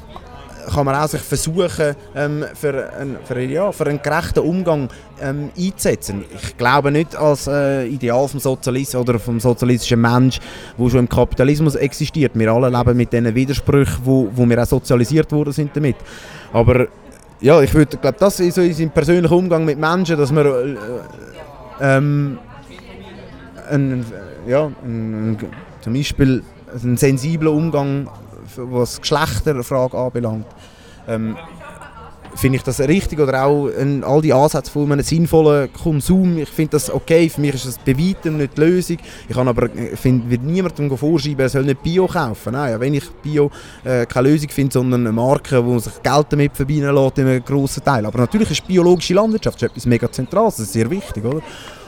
kann man auch sich versuchen, ähm, für, einen, für, ja, für einen gerechten Umgang ähm, einzusetzen. Ich glaube nicht als äh, Ideal vom Sozialist oder vom sozialistischen Mensch, wo schon im Kapitalismus existiert. Wir alle leben mit diesen Widersprüchen, wo, wo wir auch sozialisiert worden sind damit. Aber ja, ich würde, glaube, das ist so seinem persönlichen Umgang mit Menschen, dass man äh, ähm, ein, ja, ein, zum Beispiel einen sensiblen Umgang, was Geschlechterfrage anbelangt, ähm, finde ich das richtig oder auch in all die Ansätze von einem sinnvollen Konsum. Ich finde das okay, für mich ist das bei weitem nicht die Lösung. Ich kann aber find, wird niemandem vorschreiben, er soll nicht Bio kaufen. Nein, wenn ich Bio äh, keine Lösung finde, sondern eine Marke, wo sich Geld damit verbinden lässt, in einem grossen Teil. Aber natürlich ist biologische Landwirtschaft etwas mega Zentrales, das ist sehr wichtig, oder?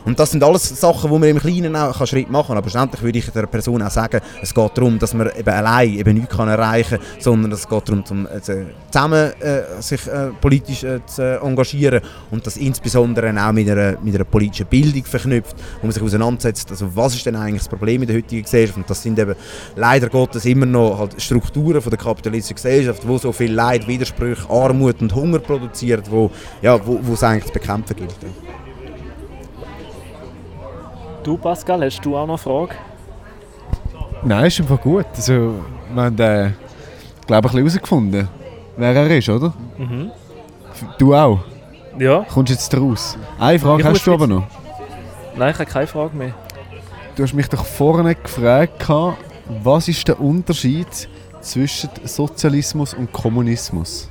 Und das sind alles Sachen, wo man im Kleinen auch einen Schritt machen kann. Aber schlussendlich würde ich der Person auch sagen, es geht darum, dass man eben allein eben nichts kann erreichen kann, sondern es geht darum, zum, also, zusammen äh, sich äh, politisch äh, zu engagieren und das insbesondere auch mit einer, mit einer politischen Bildung verknüpft, wo man sich auseinandersetzt, also was ist denn eigentlich das Problem in der heutigen Gesellschaft und das sind eben leider Gottes immer noch halt Strukturen von der kapitalistischen Gesellschaft, wo so viel Leid, Widersprüche, Armut und Hunger produziert, wo, ja, wo, wo es eigentlich zu bekämpfen gilt. Du, Pascal, hast du auch noch eine Frage? Nein, ist einfach gut. Also, wir haben, äh, glaube ich, herausgefunden, wer er ist, oder? Mhm. Du auch? Ja. Kommst jetzt raus? Eine Frage Ich hast du aber noch. Nein, ich habe keine Frage mehr. Du hast mich doch vorne gefragt, gehabt, was ist der Unterschied zwischen Sozialismus und Kommunismus?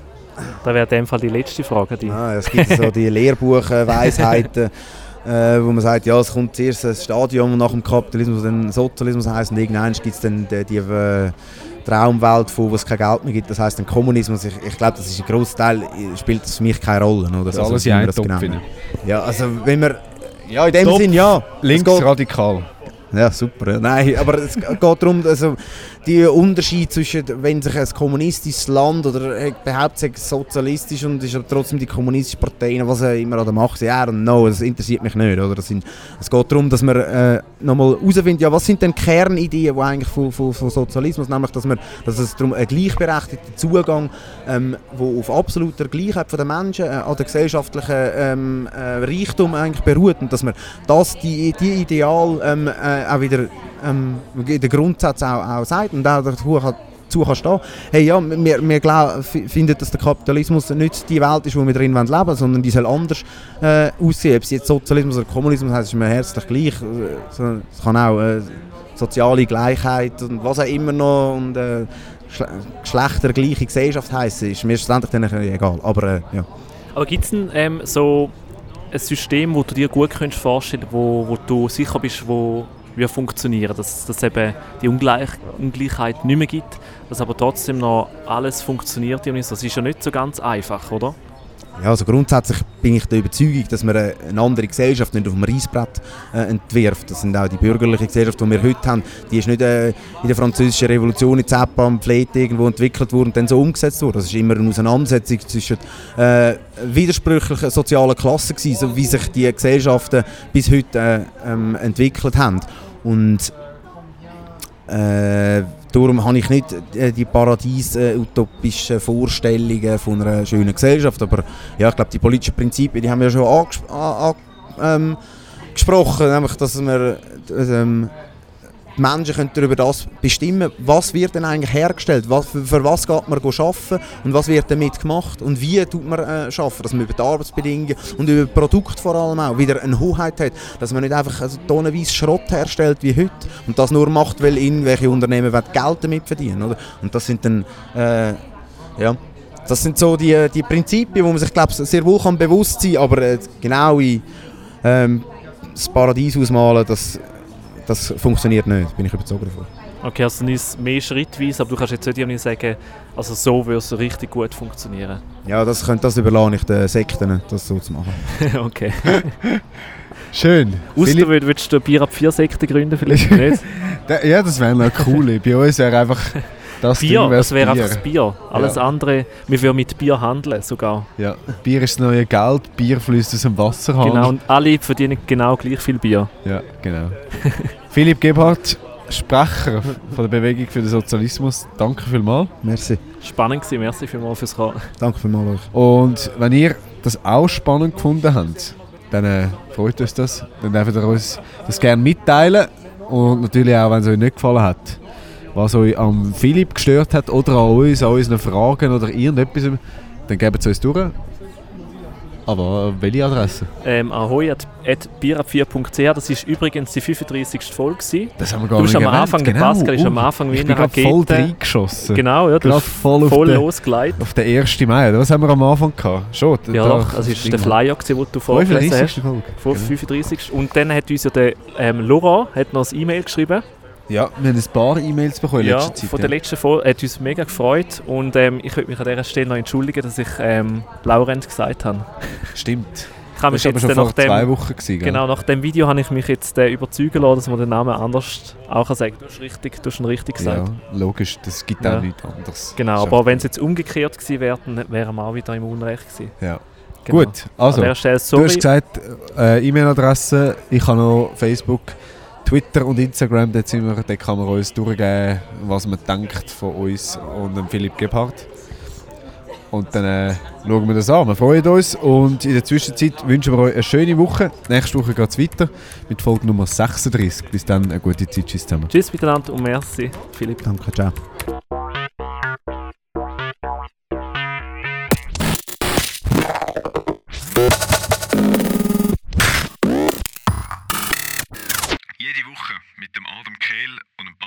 Das wäre in dem Fall die letzte Frage. Die. Ah, es gibt so die Lehrbuchweisheiten, äh, wo man sagt, ja, es kommt zuerst ein Stadium nach dem Kapitalismus, dann Sozialismus heisst und irgendwann gibt es dann die, die äh, Traumwelt, von, wo es kein Geld mehr gibt, das heisst dann Kommunismus. Ich, ich glaube, das ist ein grosser Teil, äh, spielt das für mich keine Rolle. Oder? Das Also, alles in man das Topf genau. Ja, also wenn wir... Ja, in dem Topf. Sinn, ja. Es Links geht- radikal. Ja, super. ja. Nein, aber es geht darum, also die Unterschied zwischen, wenn sich ein kommunistisches Land oder äh, behauptet sozialistisch und ist trotzdem die kommunistische Partei, was er immer da macht, ja, und no, das interessiert mich nicht. Oder? Sind, es geht darum, dass man äh, nochmal herausfindet, ja, was sind denn Kernideen die eigentlich von, von, von Sozialismus, nämlich, dass, man, dass es darum einen gleichberechtigten Zugang, ähm, wo auf absoluter Gleichheit der Menschen äh, an der gesellschaftlichen ähm, äh, Reichtum eigentlich beruht und dass man das, die, die Ideal ähm, äh, auch wieder ähm, den Grundsatz auch, auch sagt und auch dazu kann, dazu kann stehen. Hey, ja, wir, wir glaub, finden, dass der Kapitalismus nicht die Welt ist, wo wir drin leben wollen, sondern die soll anders äh, aussehen. Ob es jetzt Sozialismus oder Kommunismus heißt, ist mir herzlich gleich. Äh, Es kann auch äh, soziale Gleichheit und was auch immer noch und äh, Schle- geschlechtergleiche Gesellschaft heißen, ist mir schlussendlich egal. Aber äh, ja. Aber gibt es denn ähm, so ein System, wo du dir gut könntest vorstellen wo, wo du sicher bist, wo wir funktionieren, dass dass eben die Ungleich Ungleichheit nicht mehr gibt, dass aber trotzdem noch alles funktioniert. Das ist ja nicht so ganz einfach, oder? Ja, also grundsätzlich bin ich der Überzeugung, dass man eine andere Gesellschaft nicht auf dem Reißbrett äh, entwirft. Das sind auch die bürgerliche Gesellschaft, die wir heute haben. Die ist nicht äh, in der französischen Revolution in Pflete irgendwo entwickelt worden und dann so umgesetzt worden. Das ist immer eine Auseinandersetzung zwischen äh, widersprüchlichen sozialen Klassen gewesen, so wie sich die Gesellschaften bis heute äh, ähm, entwickelt haben. Und äh, darum habe ich nicht äh, die paradies-utopischen Vorstellungen von einer schönen Gesellschaft, aber ja, ich glaube, die politischen Prinzipien, die haben wir schon anges an, an, ähm, nämlich, dass wir äh, ähm, die Menschen können darüber das bestimmen, was wird denn eigentlich hergestellt, was, für, für was geht man arbeiten? Und was wird damit gemacht? Und wie tut man äh, arbeiten, dass man über die Arbeitsbedingungen und über das Produkt vor allem auch wieder eine Hoheit hat, dass man nicht einfach also, tonnenweise Schrott herstellt wie heute und das nur macht, weil irgendwelche Unternehmen Geld damit verdienen, oder? Und das sind dann, äh, ja, das sind so die, die Prinzipien, wo man sich glaube sehr wohl kann bewusst sein, aber äh, genau in ähm, das Paradies ausmalen, das das funktioniert nicht, bin ich überzeugt davon. Okay, also ist mehr schrittweise, aber du kannst jetzt nicht irgendwie sagen, also so würde es richtig gut funktionieren. Ja, das, könnte, das überlasse ich den Sekten, das so zu machen. okay. Schön. Außer würd- würdest du eine Bier ab 4 Sekte gründen, vielleicht nicht. Ja, das wäre noch cool. Bei uns wäre einfach das Bier, Ding das wäre Bier. einfach das Bier. Alles Ja. andere, wir würden mit Bier handeln sogar. Ja. Bier ist das neue Geld, Bier fließt aus dem Wasserhahn. Genau, und alle verdienen genau gleich viel Bier. Ja, genau. Philipp Gebhardt, Sprecher von der Bewegung für den Sozialismus. Danke vielmals. Merci. Spannend gewesen, merci vielmals fürs Kommen. Danke vielmals euch. Und wenn ihr das auch spannend gefunden habt, dann äh, freut uns das. Dann dürft ihr uns das gerne mitteilen. Und natürlich auch, wenn es euch nicht gefallen hat. Was euch am Philipp gestört hat oder an uns, an unseren Fragen oder irgendetwas, dann gebt es uns durch. Aber welche Adresse? Ähm, ahoi.bierab4.ch, das ist übrigens die 35. Folge. gewesen. Das haben wir gar Du bist nicht am. Anfang, genau. Pascal ist am Uh, Anfang wie ich eine bin gerade voll Rakete. reingeschossen. Genau, ja, du voll voll den- losgeleitet. Auf den 1. Mai, was haben wir am Anfang gehabt? Schon? Ja, da- doch, das ist der Flyer, gewesen, den du vorgelesen 35. hast. Folge. Vor 35. Und dann hat uns ja der ähm, Laurent hat noch ein E-Mail geschrieben. Ja, wir haben ein paar E-Mails bekommen in Ja, letzter Zeit. von der letzten Folge. Hat uns mega gefreut. Und ähm, ich würde mich an dieser Stelle noch entschuldigen, dass ich ähm, Laurent gesagt habe. Stimmt. Ich habe Das mich war aber jetzt schon dann vor nach zwei dem, Wochen. Gewesen, genau, nach dem Video habe ich mich jetzt äh, überzeugen lassen, dass man den Namen anders auch kann sagen kann. Du hast richtig, du hast ihn richtig gesagt. Ja, logisch, das gibt Ja. auch nichts anderes. Genau, aber wenn es jetzt umgekehrt gewesen wäre, dann wären wir auch wieder im Unrecht gewesen. Ja. Genau. Gut, also, Stelle, du hast gesagt, äh, E-Mail-Adresse, ich habe noch Facebook, Twitter und Instagram, dort, sind wir, dort kann man uns durchgeben, was man denkt von uns und dem Philipp Gebhardt. Und dann äh, schauen wir das an. Wir freuen uns und in der Zwischenzeit wünschen wir euch eine schöne Woche. Nächste Woche geht es weiter mit Folge Nummer 36. Bis dann, eine gute Zeit. Tschüss zusammen. Tschüss miteinander und merci, Philipp. Danke, ciao.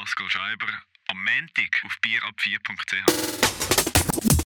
Pascal Scheiber am Montag auf bierab4.ch.